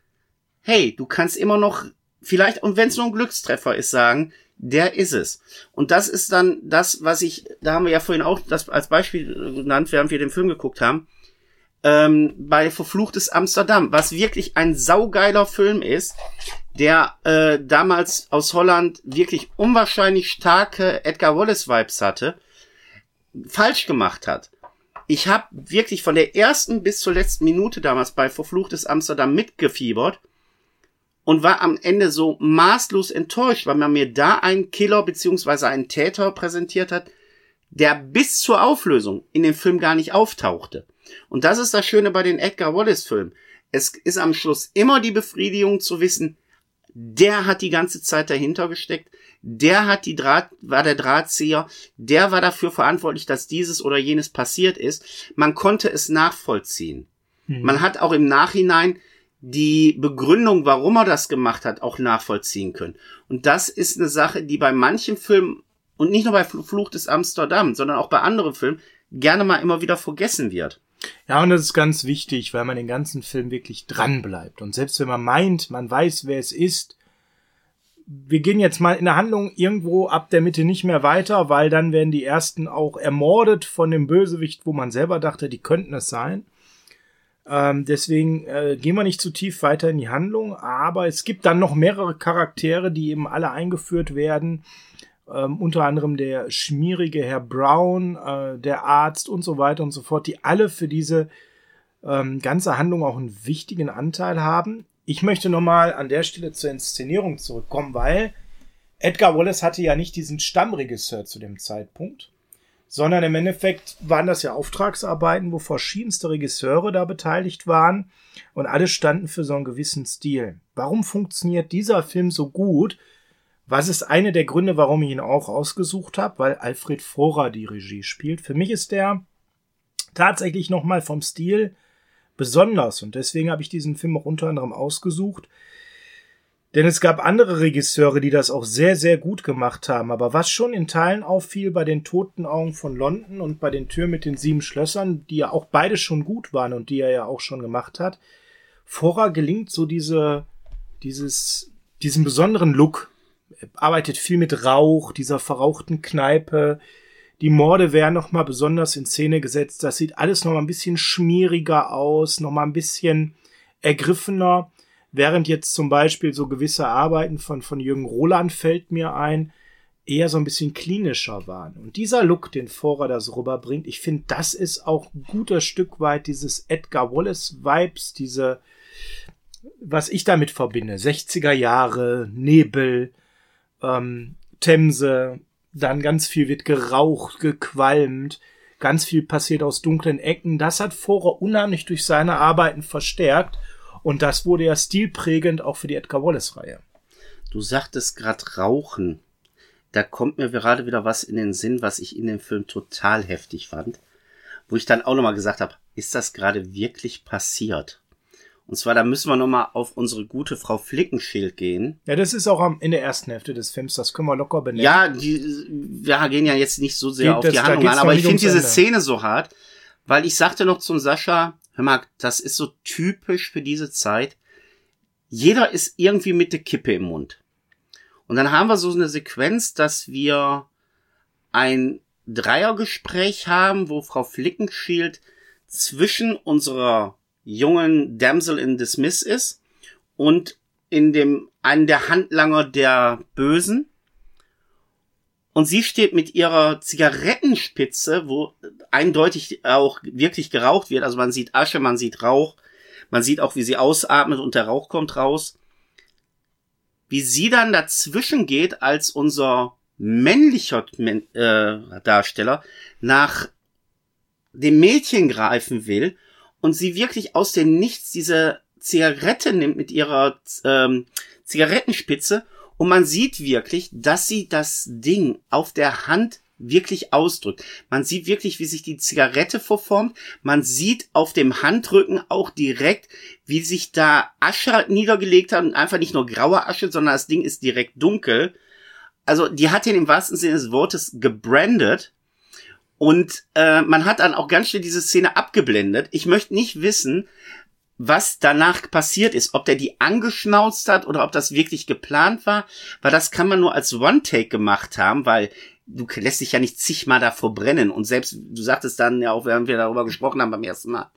hey, du kannst immer noch vielleicht, und wenn es nur ein Glückstreffer ist, sagen, der ist es. Und das ist dann das, was ich, da haben wir ja vorhin auch das als Beispiel genannt, während wir den Film geguckt haben, ähm, bei Verfluchtes Amsterdam, was wirklich ein saugeiler Film ist, der äh, damals aus Holland wirklich unwahrscheinlich starke Edgar Wallace-Vibes hatte, falsch gemacht hat. Ich habe wirklich von der ersten bis zur letzten Minute damals bei Verfluchtes Amsterdam mitgefiebert und war am Ende so maßlos enttäuscht, weil man mir da einen Killer beziehungsweise einen Täter präsentiert hat, der bis zur Auflösung in dem Film gar nicht auftauchte. Und das ist das Schöne bei den Edgar Wallace Filmen. Es ist am Schluss immer die Befriedigung zu wissen, der hat die ganze Zeit dahinter gesteckt, der hat die Draht, war der Drahtzieher, der war dafür verantwortlich, dass dieses oder jenes passiert ist. Man konnte es nachvollziehen. Hm. Man hat auch im Nachhinein die Begründung, warum er das gemacht hat, auch nachvollziehen können. Und das ist eine Sache, die bei manchen Filmen und nicht nur bei Fluch des Amsterdam, sondern auch bei anderen Filmen gerne mal immer wieder vergessen wird. Ja, und das ist ganz wichtig, weil man den ganzen Film wirklich dran bleibt. Und selbst wenn man meint, man weiß, wer es ist, wir gehen jetzt mal in der Handlung irgendwo ab der Mitte nicht mehr weiter, weil dann werden die ersten auch ermordet von dem Bösewicht, wo man selber dachte, die könnten es sein. Ähm, deswegen äh, gehen wir nicht zu tief weiter in die Handlung, aber es gibt dann noch mehrere Charaktere, die eben alle eingeführt werden. Ähm, unter anderem der schmierige Herr Brown, äh, der Arzt und so weiter und so fort, die alle für diese ähm, ganze Handlung auch einen wichtigen Anteil haben. Ich möchte nochmal an der Stelle zur Inszenierung zurückkommen, weil Edgar Wallace hatte ja nicht diesen Stammregisseur zu dem Zeitpunkt sondern im Endeffekt waren das ja Auftragsarbeiten, wo verschiedenste Regisseure da beteiligt waren und alle standen für so einen gewissen Stil. Warum funktioniert dieser Film so gut? Was ist eine der Gründe, warum ich ihn auch ausgesucht habe? Weil Alfred Vorer die Regie spielt. Für mich ist der tatsächlich nochmal vom Stil besonders und deswegen habe ich diesen Film auch unter anderem ausgesucht. Denn es gab andere Regisseure, die das auch sehr, sehr gut gemacht haben. Aber was schon in Teilen auffiel bei den Toten Augen von London und bei den Türen mit den sieben Schlössern, die ja auch beide schon gut waren und die er ja auch schon gemacht hat, Vorher gelingt so diese, dieses, diesen besonderen Look. Er arbeitet viel mit Rauch, dieser verrauchten Kneipe. Die Morde werden nochmal besonders in Szene gesetzt. Das sieht alles nochmal ein bisschen schmieriger aus, nochmal ein bisschen ergriffener. Während jetzt zum Beispiel so gewisse Arbeiten von, von Jürgen Roland fällt mir ein, eher so ein bisschen klinischer waren. Und dieser Look, den Vorer das rüberbringt, ich finde, das ist auch ein guter Stück weit dieses Edgar Wallace Vibes, diese, was ich damit verbinde, 60er Jahre, Nebel, ähm, Themse, dann ganz viel wird geraucht, gequalmt, ganz viel passiert aus dunklen Ecken. Das hat Vorer unheimlich durch seine Arbeiten verstärkt und das wurde ja stilprägend auch für die Edgar Wallace-Reihe. Du sagtest gerade Rauchen. Da kommt mir gerade wieder was in den Sinn, was ich in dem Film total heftig fand. Wo ich dann auch nochmal gesagt habe, ist das gerade wirklich passiert? Und zwar, da müssen wir nochmal auf unsere gute Frau Flickenschild gehen. Ja, das ist auch in der ersten Hälfte des Films, das können wir locker benennen. Ja, die, wir gehen ja jetzt nicht so sehr Geht auf das, die Handlung an, aber ich finde diese Szene so hart, weil ich sagte noch zum Sascha, hör mal, das ist so typisch für diese Zeit. Jeder ist irgendwie mit der Kippe im Mund. Und dann haben wir so eine Sequenz, dass wir ein Dreiergespräch haben, wo Frau Flickenschild zwischen unserer jungen Damsel in Dismiss ist und in dem einen der Handlanger der Bösen. Und sie steht mit ihrer Zigarettenspitze, wo eindeutig auch wirklich geraucht wird. Also man sieht Asche, man sieht Rauch, man sieht auch, wie sie ausatmet und der Rauch kommt raus. Wie sie dann dazwischen geht, als unser männlicher äh, Darsteller nach dem Mädchen greifen will und sie wirklich aus dem Nichts diese Zigarette nimmt mit ihrer ähm, Zigarettenspitze und man sieht wirklich, dass sie das Ding auf der Hand wirklich ausdrückt. Man sieht wirklich, wie sich die Zigarette verformt. Man sieht auf dem Handrücken auch direkt, wie sich da Asche niedergelegt hat und einfach nicht nur graue Asche, sondern das Ding ist direkt dunkel. Also die hat ihn im wahrsten Sinne des Wortes gebrandet. Und äh, man hat dann auch ganz schnell diese Szene abgeblendet. Ich möchte nicht wissen, was danach passiert ist, ob der die angeschnauzt hat oder ob das wirklich geplant war, weil das kann man nur als One-Take gemacht haben, weil du lässt dich ja nicht zigmal davor brennen und selbst, du sagtest dann ja auch, während wir darüber gesprochen haben beim ersten Mal,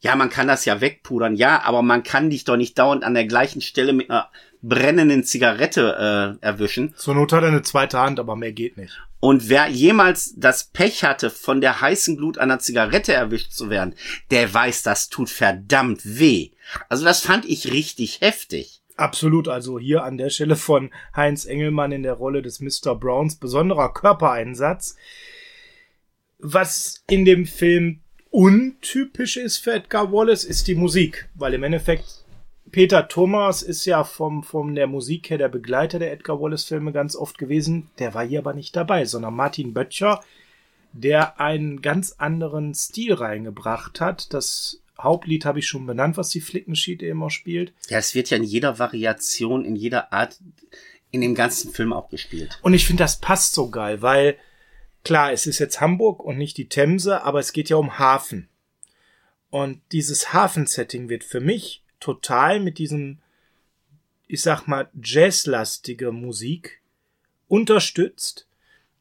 ja, man kann das ja wegpudern, ja, aber man kann dich doch nicht dauernd an der gleichen Stelle mit einer brennenden Zigarette äh, erwischen. Zur Not hat er eine zweite Hand, aber mehr geht nicht. Und wer jemals das Pech hatte, von der heißen Glut einer Zigarette erwischt zu werden, der weiß, das tut verdammt weh. Also das fand ich richtig heftig. Absolut, also hier an der Stelle von Heinz Engelmann in der Rolle des Mr. Browns besonderer Körpereinsatz. Was in dem Film untypisch ist für Edgar Wallace, ist die Musik, weil im Endeffekt Peter Thomas ist ja vom, vom der Musik her der Begleiter der Edgar Wallace-Filme ganz oft gewesen. Der war hier aber nicht dabei, sondern Martin Böttcher, der einen ganz anderen Stil reingebracht hat. Das Hauptlied habe ich schon benannt, was die Flickenschied immer spielt. Ja, es wird ja in jeder Variation, in jeder Art, in dem ganzen Film auch gespielt. Und ich finde, das passt so geil, weil klar, es ist jetzt Hamburg und nicht die Themse, aber es geht ja um Hafen. Und dieses Hafensetting wird für mich total mit diesem, ich sag mal, jazzlastige Musik unterstützt,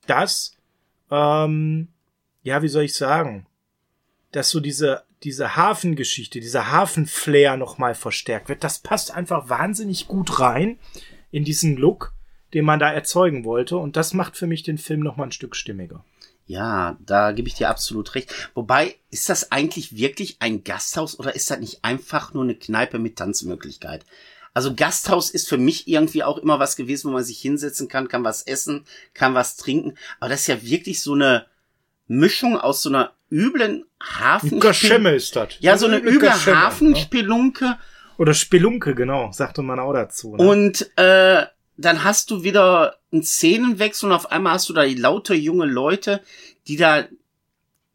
dass, ähm, ja, wie soll ich sagen, dass so diese, diese Hafengeschichte, dieser Hafenflair nochmal verstärkt wird. Das passt einfach wahnsinnig gut rein in diesen Look, den man da erzeugen wollte. Und das macht für mich den Film nochmal ein Stück stimmiger. Ja, da gebe ich dir absolut recht. Wobei, ist das eigentlich wirklich ein Gasthaus oder ist das nicht einfach nur eine Kneipe mit Tanzmöglichkeit? Also Gasthaus ist für mich irgendwie auch immer was gewesen, wo man sich hinsetzen kann, kann was essen, kann was trinken. Aber das ist ja wirklich so eine Mischung aus so einer üblen Hafen. Geschemme ist das. Ja, so eine üble Hafenspelunke. Ne? Oder Spelunke, genau, sagte man auch dazu. Ne? Und äh, dann hast du wieder einen Szenenwechsel und auf einmal hast du da lauter junge Leute, die da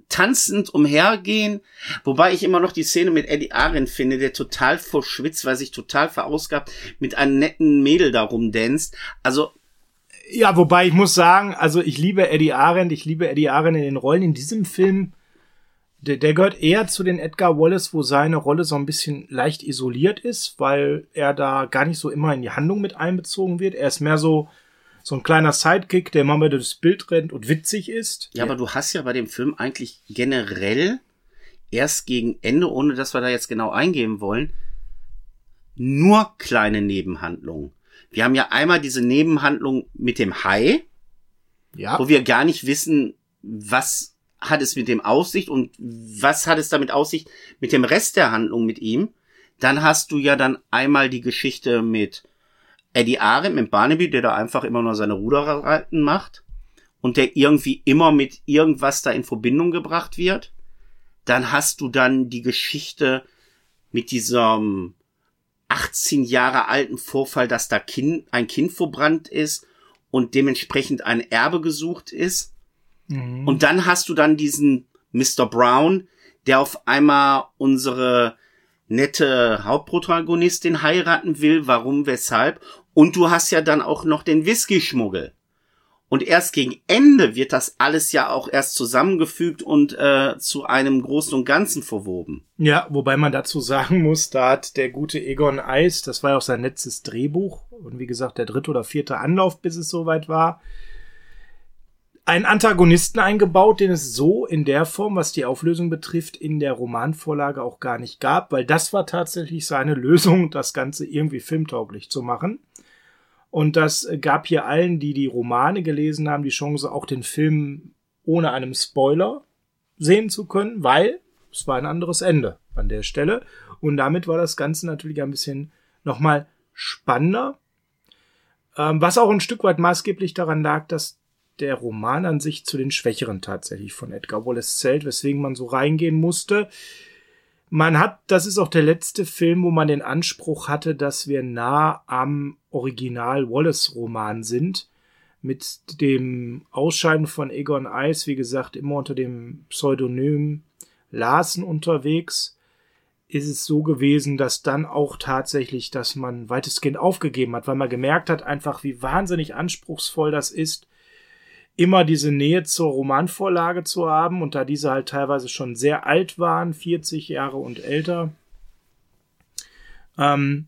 tanzend umhergehen, wobei ich immer noch die Szene mit Eddie Arendt finde, der total verschwitzt, weil sich total verausgabt, mit einem netten Mädel da rumdänzt. Also ja, wobei ich muss sagen, also ich liebe Eddie Arendt, ich liebe Eddie Arendt in den Rollen in diesem Film der, der gehört eher zu den Edgar Wallace, wo seine Rolle so ein bisschen leicht isoliert ist, weil er da gar nicht so immer in die Handlung mit einbezogen wird. Er ist mehr so, so ein kleiner Sidekick, der immer mit durchs Bild rennt und witzig ist. Ja, aber du hast ja bei dem Film eigentlich generell erst gegen Ende, ohne dass wir da jetzt genau eingehen wollen, nur kleine Nebenhandlungen. Wir haben ja einmal diese Nebenhandlung mit dem Hai, ja. wo wir gar nicht wissen, was hat es mit dem Aussicht und was hat es damit Aussicht mit dem Rest der Handlung mit ihm? Dann hast du ja dann einmal die Geschichte mit Eddie Arendt, mit Barnaby, der da einfach immer nur seine Ruderreiten macht und der irgendwie immer mit irgendwas da in Verbindung gebracht wird. Dann hast du dann die Geschichte mit diesem 18 Jahre alten Vorfall, dass da kind, ein Kind verbrannt ist und dementsprechend ein Erbe gesucht ist. Mhm. Und dann hast du dann diesen Mr. Brown, der auf einmal unsere nette Hauptprotagonistin heiraten will. Warum, weshalb? Und du hast ja dann auch noch den Whisky-Schmuggel. Und erst gegen Ende wird das alles ja auch erst zusammengefügt und äh, zu einem Großen und Ganzen verwoben. Ja, wobei man dazu sagen muss, da hat der gute Egon Eis, das war ja auch sein letztes Drehbuch und wie gesagt der dritte oder vierte Anlauf, bis es soweit war, einen Antagonisten eingebaut, den es so in der Form, was die Auflösung betrifft, in der Romanvorlage auch gar nicht gab, weil das war tatsächlich seine Lösung, das Ganze irgendwie filmtauglich zu machen. Und das gab hier allen, die die Romane gelesen haben, die Chance, auch den Film ohne einem Spoiler sehen zu können, weil es war ein anderes Ende an der Stelle. Und damit war das Ganze natürlich ein bisschen nochmal spannender. Ähm, was auch ein Stück weit maßgeblich daran lag, dass der Roman an sich zu den Schwächeren tatsächlich von Edgar Wallace zählt, weswegen man so reingehen musste. Man hat, das ist auch der letzte Film, wo man den Anspruch hatte, dass wir nah am Original Wallace Roman sind. Mit dem Ausscheiden von Egon Ice, wie gesagt, immer unter dem Pseudonym Larsen unterwegs, ist es so gewesen, dass dann auch tatsächlich, dass man weitestgehend aufgegeben hat, weil man gemerkt hat einfach, wie wahnsinnig anspruchsvoll das ist, immer diese Nähe zur Romanvorlage zu haben und da diese halt teilweise schon sehr alt waren, 40 Jahre und älter, ähm,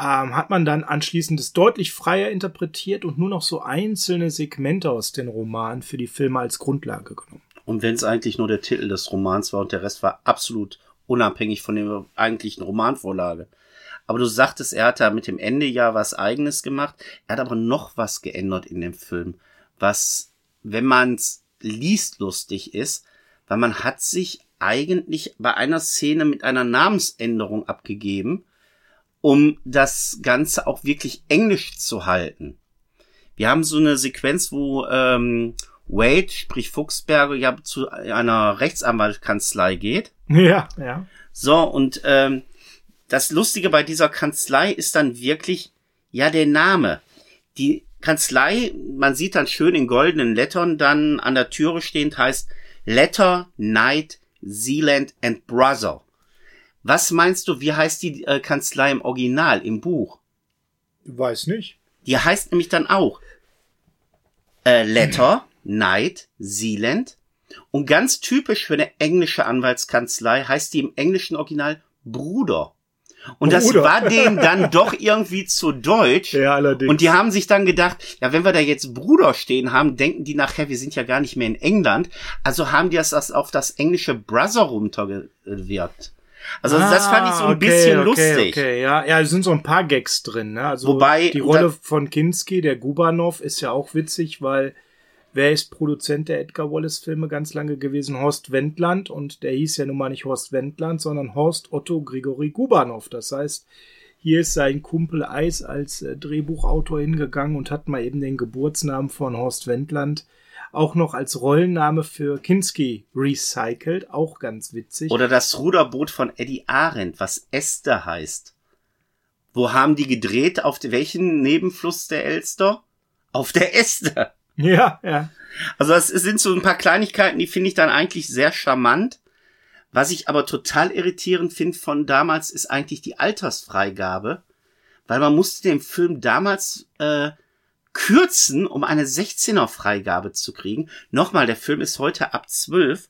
ähm, hat man dann anschließend es deutlich freier interpretiert und nur noch so einzelne Segmente aus den Romanen für die Filme als Grundlage genommen. Und wenn es eigentlich nur der Titel des Romans war und der Rest war absolut unabhängig von der eigentlichen Romanvorlage. Aber du sagtest, er hat da mit dem Ende ja was eigenes gemacht. Er hat aber noch was geändert in dem Film, was wenn man's liest, lustig ist, weil man hat sich eigentlich bei einer Szene mit einer Namensänderung abgegeben, um das Ganze auch wirklich englisch zu halten. Wir haben so eine Sequenz, wo ähm, Wade, sprich Fuchsberger, ja zu einer Rechtsanwaltskanzlei geht. Ja, ja. So, und ähm, das Lustige bei dieser Kanzlei ist dann wirklich, ja, der Name. Die Kanzlei, man sieht dann schön in goldenen Lettern dann an der Türe stehend, heißt Letter Knight Zealand and Brother. Was meinst du, wie heißt die äh, Kanzlei im Original, im Buch? Weiß nicht. Die heißt nämlich dann auch äh, Letter, Knight, Zealand. Und ganz typisch für eine englische Anwaltskanzlei heißt die im englischen Original Bruder. Und das Bruder. war denen dann doch irgendwie zu deutsch. Ja, allerdings. Und die haben sich dann gedacht, ja, wenn wir da jetzt Bruder stehen haben, denken die nachher, wir sind ja gar nicht mehr in England. Also haben die das, das auf das englische Brother runtergewirkt. Also das fand ich so ein Ah, okay, bisschen okay, lustig. Okay, ja, ja, es sind so ein paar Gags drin. Ne? Also Wobei- die Rolle von Kinski, der Gubanov, ist ja auch witzig, weil wer ist Produzent der Edgar Wallace Filme ganz lange gewesen? Horst Wendland und der hieß ja nun mal nicht Horst Wendland, sondern Horst Otto Grigori Gubanov. Das heißt, hier ist sein Kumpel Eis als äh, Drehbuchautor hingegangen und hat mal eben den Geburtsnamen von Horst Wendland auch noch als Rollenname für Kinski recycelt. Auch ganz witzig. Oder das Ruderboot von Eddie Arendt, was Esther heißt. Wo haben die gedreht? Auf welchen Nebenfluss der Elster? Auf der Esther. Ja, ja. Also das sind so ein paar Kleinigkeiten, die finde ich dann eigentlich sehr charmant. Was ich aber total irritierend finde von damals, ist eigentlich die Altersfreigabe. Weil man musste den Film damals äh, kürzen, um eine 16er Freigabe zu kriegen. Nochmal, der Film ist heute ab 12.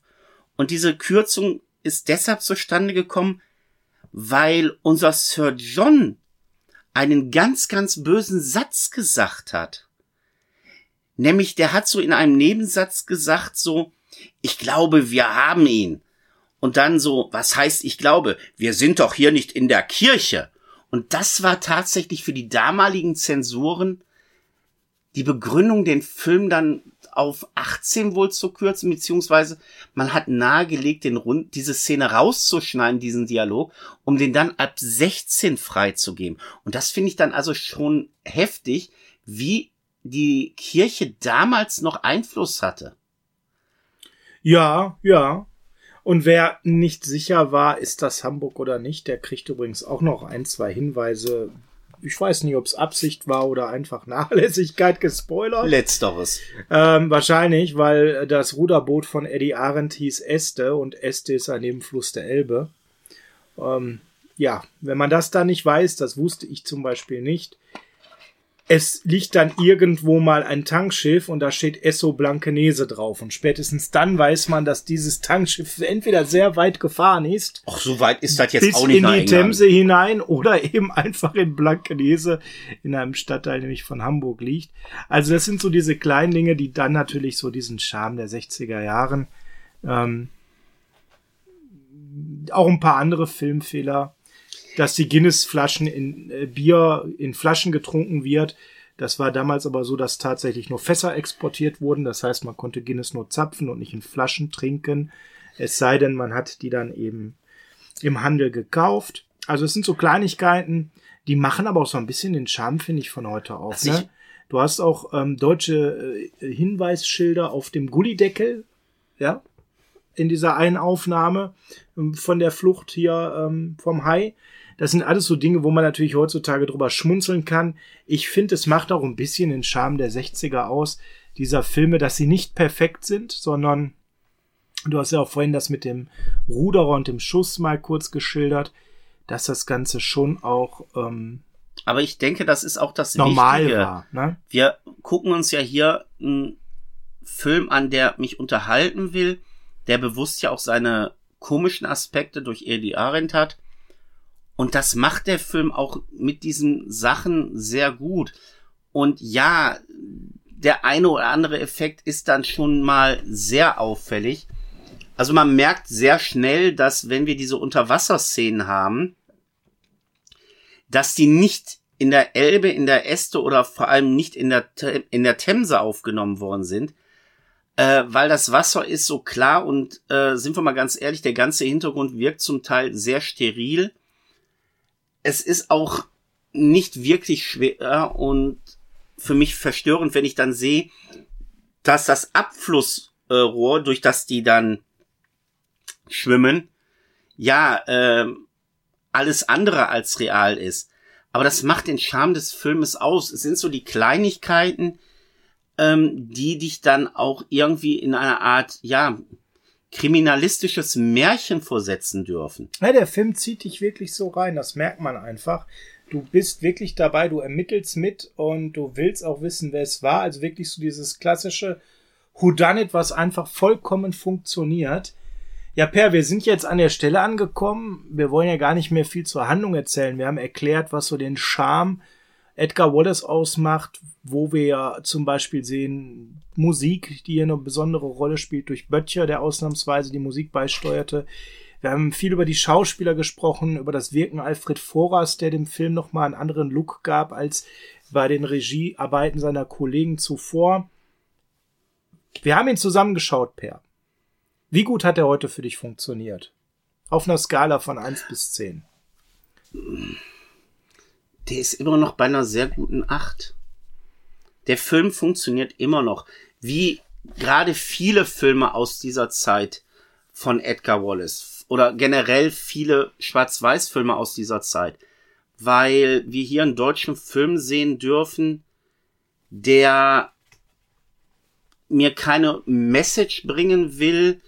Und diese Kürzung ist deshalb zustande gekommen, weil unser Sir John einen ganz, ganz bösen Satz gesagt hat. Nämlich, der hat so in einem Nebensatz gesagt, so, ich glaube, wir haben ihn. Und dann so, was heißt, ich glaube, wir sind doch hier nicht in der Kirche. Und das war tatsächlich für die damaligen Zensuren die Begründung, den Film dann auf 18 wohl zu kürzen, beziehungsweise man hat nahegelegt, den Rund, diese Szene rauszuschneiden, diesen Dialog, um den dann ab 16 freizugeben. Und das finde ich dann also schon heftig, wie die Kirche damals noch Einfluss hatte. Ja, ja. Und wer nicht sicher war, ist das Hamburg oder nicht, der kriegt übrigens auch noch ein, zwei Hinweise. Ich weiß nicht, ob es Absicht war oder einfach Nachlässigkeit gespoilert. Letzteres. Ähm, wahrscheinlich, weil das Ruderboot von Eddie Arendt hieß Este und Este ist ein Nebenfluss der Elbe. Ähm, ja, wenn man das dann nicht weiß, das wusste ich zum Beispiel nicht. Es liegt dann irgendwo mal ein Tankschiff und da steht Esso Blankenese drauf. Und spätestens dann weiß man, dass dieses Tankschiff entweder sehr weit gefahren ist, Ach, so weit ist das jetzt bis auch nicht in die. Themse hinein oder eben einfach in Blankenese in einem Stadtteil nämlich von Hamburg liegt. Also das sind so diese kleinen Dinge, die dann natürlich so diesen Charme der 60er Jahren ähm, auch ein paar andere Filmfehler, dass die Guinness-Flaschen in äh, Bier in Flaschen getrunken wird. Das war damals aber so, dass tatsächlich nur Fässer exportiert wurden. Das heißt, man konnte Guinness nur zapfen und nicht in Flaschen trinken. Es sei denn, man hat die dann eben im Handel gekauft. Also es sind so Kleinigkeiten, die machen aber auch so ein bisschen den Charme, finde ich, von heute auf. Ne? Du hast auch ähm, deutsche äh, Hinweisschilder auf dem Gullideckel, ja, in dieser einen Aufnahme ähm, von der Flucht hier ähm, vom Hai. Das sind alles so Dinge, wo man natürlich heutzutage drüber schmunzeln kann. Ich finde, es macht auch ein bisschen den Charme der 60er aus, dieser Filme, dass sie nicht perfekt sind, sondern du hast ja auch vorhin das mit dem Ruderer und dem Schuss mal kurz geschildert, dass das Ganze schon auch ähm, Aber ich denke, das ist auch das normal Wichtige. war. Ne? Wir gucken uns ja hier einen Film an, der mich unterhalten will, der bewusst ja auch seine komischen Aspekte durch Eddie Arendt hat. Und das macht der Film auch mit diesen Sachen sehr gut. Und ja, der eine oder andere Effekt ist dann schon mal sehr auffällig. Also man merkt sehr schnell, dass wenn wir diese Unterwasserszenen haben, dass die nicht in der Elbe, in der Este oder vor allem nicht in der, in der Themse aufgenommen worden sind, äh, weil das Wasser ist so klar und äh, sind wir mal ganz ehrlich, der ganze Hintergrund wirkt zum Teil sehr steril. Es ist auch nicht wirklich schwer und für mich verstörend, wenn ich dann sehe, dass das Abflussrohr, durch das die dann schwimmen, ja, ähm, alles andere als real ist. Aber das macht den Charme des Filmes aus. Es sind so die Kleinigkeiten, ähm, die dich dann auch irgendwie in einer Art, ja, kriminalistisches Märchen vorsetzen dürfen. Ja, der Film zieht dich wirklich so rein, das merkt man einfach. Du bist wirklich dabei, du ermittelst mit und du willst auch wissen, wer es war. Also wirklich so dieses klassische Whodunit, was einfach vollkommen funktioniert. Ja, Per, wir sind jetzt an der Stelle angekommen. Wir wollen ja gar nicht mehr viel zur Handlung erzählen. Wir haben erklärt, was so den Charme Edgar Wallace ausmacht, wo wir ja zum Beispiel sehen Musik, die hier eine besondere Rolle spielt durch Böttcher, der ausnahmsweise die Musik beisteuerte. Wir haben viel über die Schauspieler gesprochen, über das Wirken Alfred Voras, der dem Film nochmal einen anderen Look gab als bei den Regiearbeiten seiner Kollegen zuvor. Wir haben ihn zusammengeschaut, Per. Wie gut hat er heute für dich funktioniert? Auf einer Skala von 1 bis 10. Der ist immer noch bei einer sehr guten 8. Der Film funktioniert immer noch. Wie gerade viele Filme aus dieser Zeit von Edgar Wallace oder generell viele Schwarz-Weiß-Filme aus dieser Zeit. Weil wir hier einen deutschen Film sehen dürfen, der mir keine Message bringen will,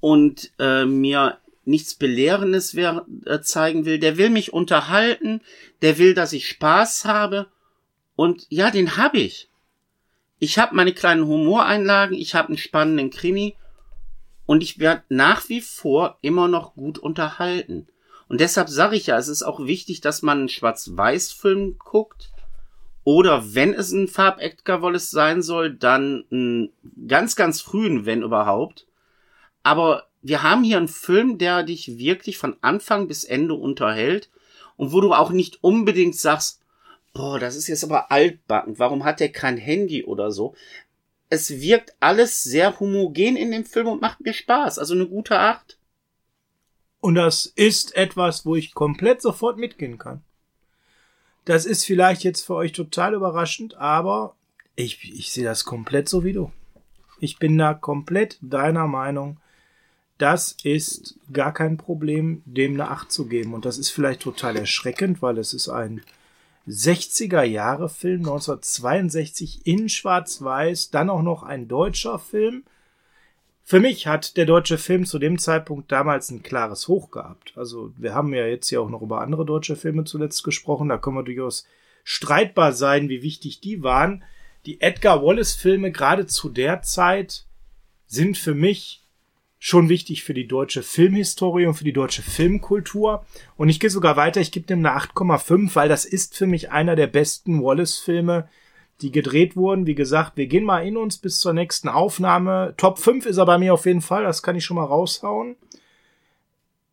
und äh, mir nichts Belehrendes äh, zeigen will. Der will mich unterhalten, der will, dass ich Spaß habe. Und ja, den habe ich. Ich habe meine kleinen Humoreinlagen, ich habe einen spannenden Krimi und ich werde nach wie vor immer noch gut unterhalten. Und deshalb sage ich ja, es ist auch wichtig, dass man einen Schwarz-Weiß-Film guckt. Oder wenn es ein Farb-Edgar Wallace sein soll, dann einen ganz, ganz frühen, wenn überhaupt. Aber wir haben hier einen Film, der dich wirklich von Anfang bis Ende unterhält und wo du auch nicht unbedingt sagst, boah, das ist jetzt aber altbacken, warum hat der kein Handy oder so? Es wirkt alles sehr homogen in dem Film und macht mir Spaß, also eine gute Acht. Und das ist etwas, wo ich komplett sofort mitgehen kann. Das ist vielleicht jetzt für euch total überraschend, aber ich, ich sehe das komplett so wie du. Ich bin da komplett deiner Meinung das ist gar kein Problem, dem eine Acht zu geben. Und das ist vielleicht total erschreckend, weil es ist ein 60er Jahre Film, 1962 in Schwarz-Weiß, dann auch noch ein deutscher Film. Für mich hat der deutsche Film zu dem Zeitpunkt damals ein klares Hoch gehabt. Also wir haben ja jetzt ja auch noch über andere deutsche Filme zuletzt gesprochen. Da können wir durchaus streitbar sein, wie wichtig die waren. Die Edgar Wallace Filme gerade zu der Zeit sind für mich schon wichtig für die deutsche Filmhistorie und für die deutsche Filmkultur. Und ich gehe sogar weiter, ich gebe dem eine 8,5, weil das ist für mich einer der besten Wallace-Filme, die gedreht wurden. Wie gesagt, wir gehen mal in uns bis zur nächsten Aufnahme. Top 5 ist er bei mir auf jeden Fall, das kann ich schon mal raushauen.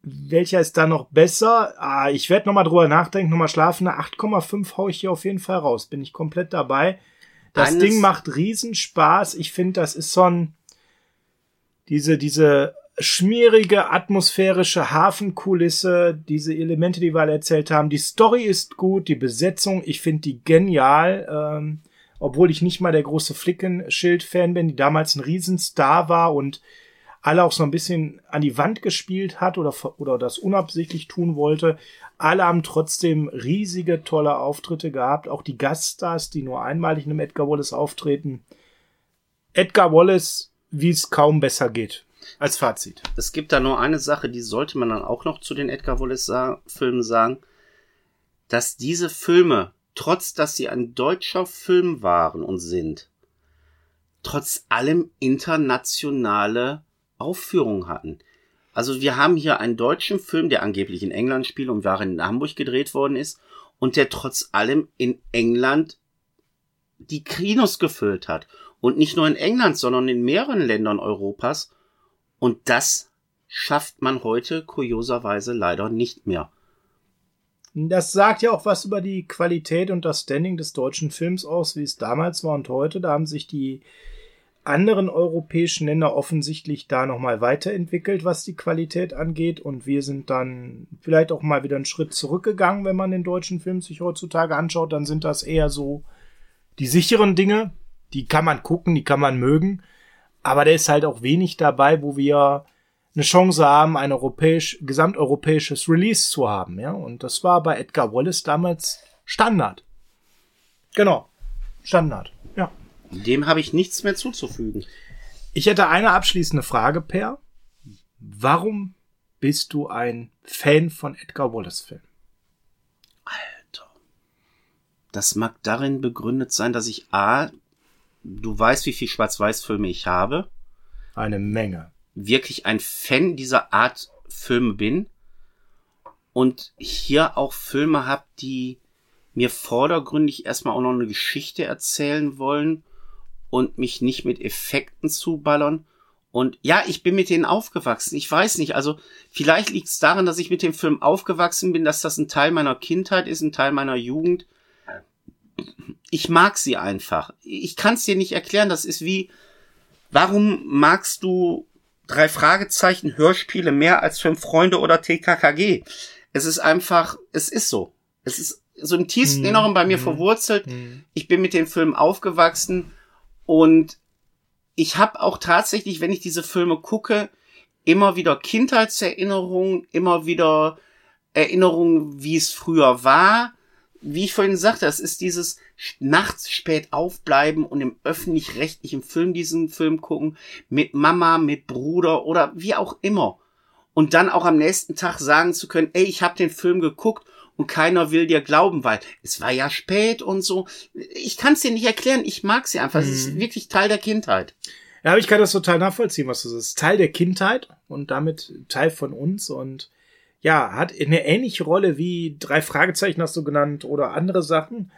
Welcher ist da noch besser? Ah, ich werde nochmal drüber nachdenken, nochmal schlafen. Eine 8,5 hau ich hier auf jeden Fall raus. Bin ich komplett dabei. Das Eines Ding macht Riesenspaß. Ich finde, das ist so ein, diese, diese schmierige atmosphärische Hafenkulisse, diese Elemente, die wir alle erzählt haben. Die Story ist gut, die Besetzung, ich finde die genial, ähm, obwohl ich nicht mal der große Flickenschild-Fan bin, die damals ein Riesenstar war und alle auch so ein bisschen an die Wand gespielt hat oder, oder das unabsichtlich tun wollte. Alle haben trotzdem riesige, tolle Auftritte gehabt. Auch die Gaststars, die nur einmalig in einem Edgar Wallace auftreten. Edgar Wallace wie es kaum besser geht. Als Fazit. Es gibt da nur eine Sache, die sollte man dann auch noch zu den Edgar Wallace-Filmen sagen, dass diese Filme, trotz dass sie ein deutscher Film waren und sind, trotz allem internationale Aufführungen hatten. Also wir haben hier einen deutschen Film, der angeblich in England spielt und war in Hamburg gedreht worden ist und der trotz allem in England die Kinos gefüllt hat. Und nicht nur in England, sondern in mehreren Ländern Europas. Und das schafft man heute kurioserweise leider nicht mehr. Das sagt ja auch was über die Qualität und das Standing des deutschen Films aus, wie es damals war und heute. Da haben sich die anderen europäischen Länder offensichtlich da nochmal weiterentwickelt, was die Qualität angeht. Und wir sind dann vielleicht auch mal wieder einen Schritt zurückgegangen, wenn man den deutschen Film sich heutzutage anschaut. Dann sind das eher so die sicheren Dinge, die kann man gucken, die kann man mögen, aber da ist halt auch wenig dabei, wo wir eine Chance haben, ein europäisch, gesamteuropäisches Release zu haben, ja. Und das war bei Edgar Wallace damals Standard. Genau. Standard, ja. Dem habe ich nichts mehr zuzufügen. Ich hätte eine abschließende Frage, Per. Warum bist du ein Fan von Edgar Wallace-Filmen? Alter. Das mag darin begründet sein, dass ich A, du weißt, wie viel Schwarz-Weiß-Filme ich habe. Eine Menge. Wirklich ein Fan dieser Art Filme bin. Und hier auch Filme habe, die mir vordergründig erstmal auch noch eine Geschichte erzählen wollen und mich nicht mit Effekten zuballern. Und ja, ich bin mit denen aufgewachsen. Ich weiß nicht, also vielleicht liegt es daran, dass ich mit dem Film aufgewachsen bin, dass das ein Teil meiner Kindheit ist, ein Teil meiner Jugend. Ich mag sie einfach. Ich kann es dir nicht erklären. Das ist wie, warum magst du drei Fragezeichen Hörspiele mehr als fünf Freunde oder TKKG? Es ist einfach, es ist so. Es ist so im tiefsten mhm. Inneren bei mir mhm. verwurzelt. Mhm. Ich bin mit dem Film aufgewachsen und ich habe auch tatsächlich, wenn ich diese Filme gucke, immer wieder Kindheitserinnerungen, immer wieder Erinnerungen, wie es früher war. Wie ich vorhin sagte, es ist dieses nachts spät aufbleiben und im öffentlich-rechtlichen Film diesen Film gucken, mit Mama, mit Bruder oder wie auch immer. Und dann auch am nächsten Tag sagen zu können, ey, ich habe den Film geguckt und keiner will dir glauben, weil es war ja spät und so. Ich kann es dir nicht erklären, ich mag sie einfach. Es ist mhm. wirklich Teil der Kindheit. Ja, aber ich kann das total nachvollziehen, was du sagst. Teil der Kindheit und damit Teil von uns und ja, hat eine ähnliche Rolle wie drei Fragezeichen hast du genannt oder andere Sachen.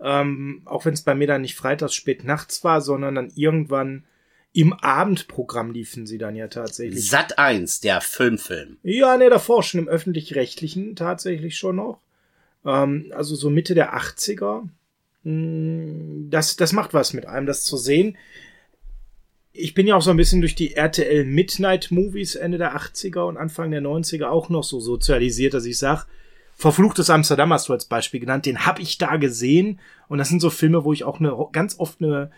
Ähm, auch wenn es bei mir dann nicht freitags spät nachts war, sondern dann irgendwann im Abendprogramm liefen sie dann ja tatsächlich. Sat 1, der Filmfilm. Ja, ne, davor schon im öffentlich-rechtlichen tatsächlich schon noch. Ähm, also so Mitte der 80er. Hm, das, das macht was mit einem, das zu sehen. Ich bin ja auch so ein bisschen durch die RTL Midnight Movies Ende der 80er und Anfang der 90er auch noch so sozialisiert, dass ich sag, Verfluchtes Amsterdam hast du als Beispiel genannt, den hab ich da gesehen. Und das sind so Filme, wo ich auch eine, ganz oft eine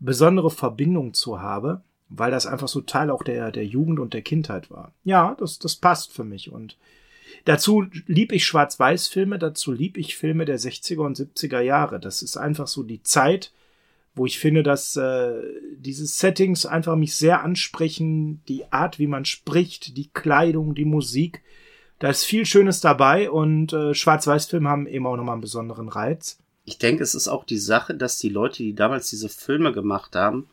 besondere Verbindung zu habe, weil das einfach so Teil auch der, der Jugend und der Kindheit war. Ja, das, das passt für mich. Und dazu lieb ich Schwarz-Weiß-Filme, dazu lieb ich Filme der 60er und 70er Jahre. Das ist einfach so die Zeit, wo ich finde, dass äh, diese Settings einfach mich sehr ansprechen, die Art, wie man spricht, die Kleidung, die Musik. Da ist viel Schönes dabei und äh, Schwarz-Weiß-Filme haben eben auch nochmal einen besonderen Reiz ich denke, es ist auch die Sache, dass die Leute, die damals diese Filme gemacht haben,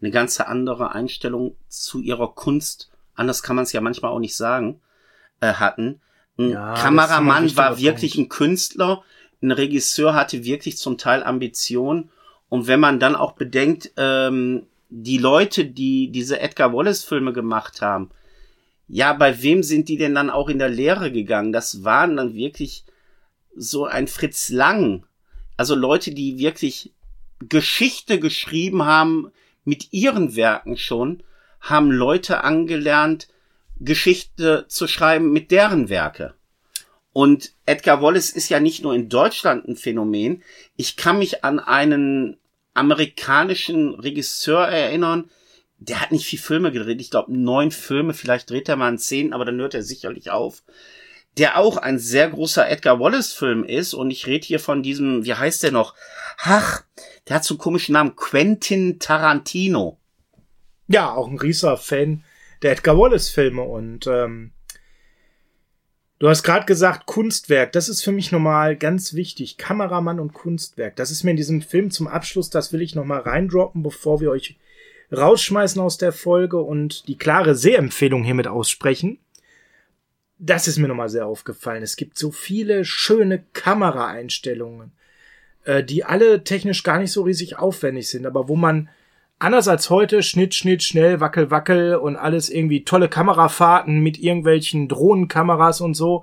eine ganz andere Einstellung zu ihrer Kunst, anders kann man es ja manchmal auch nicht sagen, äh, hatten. Ein ja, Kameramann war wirklich Punkt. ein Künstler, ein Regisseur hatte wirklich zum Teil Ambition. Und wenn man dann auch bedenkt, ähm, die Leute, die diese Edgar Wallace-Filme gemacht haben, ja, bei wem sind die denn dann auch in der Lehre gegangen? Das waren dann wirklich so ein Fritz Lang, also Leute, die wirklich Geschichte geschrieben haben mit ihren Werken schon, haben Leute angelernt, Geschichte zu schreiben mit deren Werke. Und Edgar Wallace ist ja nicht nur in Deutschland ein Phänomen. Ich kann mich an einen amerikanischen Regisseur erinnern, der hat nicht viel Filme gedreht. Ich glaube, neun Filme, vielleicht dreht er mal einen zehn, aber dann hört er sicherlich auf der auch ein sehr großer Edgar Wallace-Film ist. Und ich rede hier von diesem, wie heißt der noch? Ach, der hat so einen komischen Namen, Quentin Tarantino. Ja, auch ein rieser Fan der Edgar Wallace-Filme. Und ähm, du hast gerade gesagt, Kunstwerk. Das ist für mich nochmal ganz wichtig. Kameramann und Kunstwerk. Das ist mir in diesem Film zum Abschluss, das will ich nochmal reindroppen, bevor wir euch rausschmeißen aus der Folge und die klare Sehempfehlung hiermit aussprechen das ist mir nochmal sehr aufgefallen. Es gibt so viele schöne Kameraeinstellungen, äh, die alle technisch gar nicht so riesig aufwendig sind, aber wo man anders als heute Schnitt, Schnitt, schnell, wackel, wackel und alles irgendwie tolle Kamerafahrten mit irgendwelchen Drohnenkameras und so.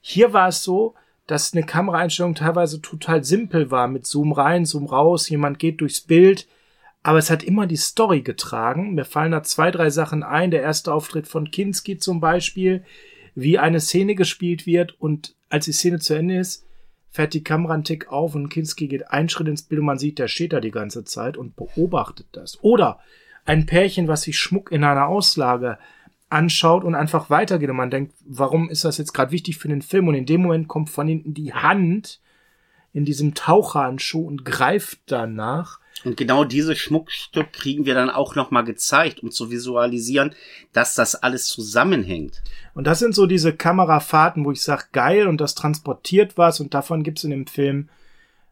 Hier war es so, dass eine Kameraeinstellung teilweise total simpel war mit Zoom rein, Zoom raus, jemand geht durchs Bild, aber es hat immer die Story getragen. Mir fallen da zwei, drei Sachen ein. Der erste Auftritt von Kinski zum Beispiel, wie eine Szene gespielt wird und als die Szene zu Ende ist, fährt die Kamera einen Tick auf und Kinski geht einen Schritt ins Bild und man sieht, der steht da die ganze Zeit und beobachtet das. Oder ein Pärchen, was sich Schmuck in einer Auslage anschaut und einfach weitergeht und man denkt, warum ist das jetzt gerade wichtig für den Film? Und in dem Moment kommt von hinten die Hand in diesem Taucherhandschuh und greift danach. Und genau dieses Schmuckstück kriegen wir dann auch nochmal gezeigt, um zu visualisieren, dass das alles zusammenhängt. Und das sind so diese Kamerafahrten, wo ich sage, geil, und das transportiert was, und davon gibt's in dem Film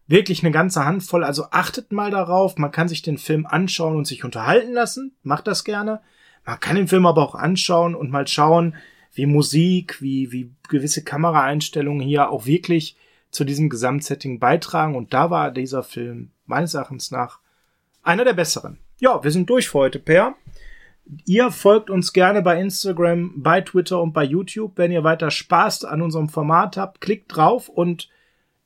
wirklich eine ganze Handvoll. Also achtet mal darauf, man kann sich den Film anschauen und sich unterhalten lassen, macht das gerne. Man kann den Film aber auch anschauen und mal schauen, wie Musik, wie, wie gewisse Kameraeinstellungen hier auch wirklich zu diesem Gesamtsetting beitragen. Und da war dieser Film meines Erachtens nach einer der besseren. Ja, wir sind durch für heute, Per. Ihr folgt uns gerne bei Instagram, bei Twitter und bei YouTube. Wenn ihr weiter Spaß an unserem Format habt, klickt drauf und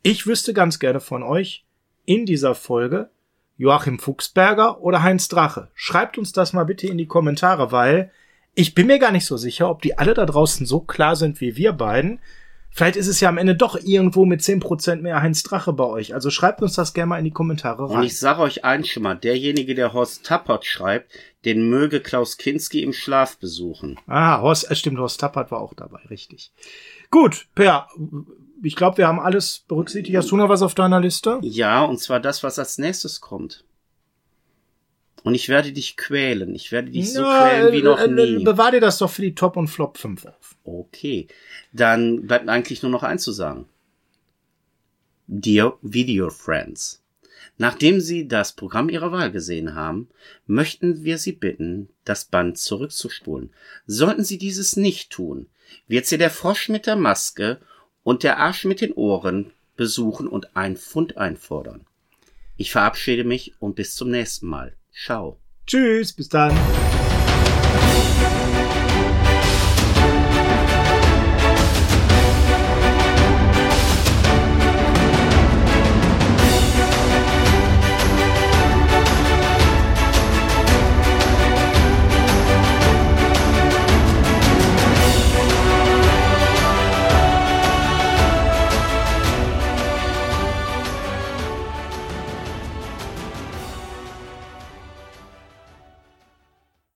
ich wüsste ganz gerne von euch in dieser Folge Joachim Fuchsberger oder Heinz Drache. Schreibt uns das mal bitte in die Kommentare, weil ich bin mir gar nicht so sicher, ob die alle da draußen so klar sind wie wir beiden. Vielleicht ist es ja am Ende doch irgendwo mit 10% mehr Heinz Drache bei euch. Also schreibt uns das gerne mal in die Kommentare rein. Und ich sage euch eins schon mal, derjenige, der Horst Tappert schreibt, den möge Klaus Kinski im Schlaf besuchen. Ah, Horst, äh, stimmt, Horst Tappert war auch dabei, richtig. Gut, Per, ich glaube, wir haben alles berücksichtigt. Hast du noch was auf deiner Liste? Ja, und zwar das, was als nächstes kommt. Und ich werde dich quälen. Ich werde dich so Na, quälen wie noch äh, äh, nie. Bewahr dir das doch für die Top und Flop 5 auf. Okay. Dann bleibt eigentlich nur noch eins zu sagen. Dear Video Friends. Nachdem Sie das Programm Ihrer Wahl gesehen haben, möchten wir Sie bitten, das Band zurückzuspulen. Sollten Sie dieses nicht tun, wird Sie der Frosch mit der Maske und der Arsch mit den Ohren besuchen und ein Pfund einfordern. Ich verabschiede mich und bis zum nächsten Mal. Ciao. Tschüss, bis dann.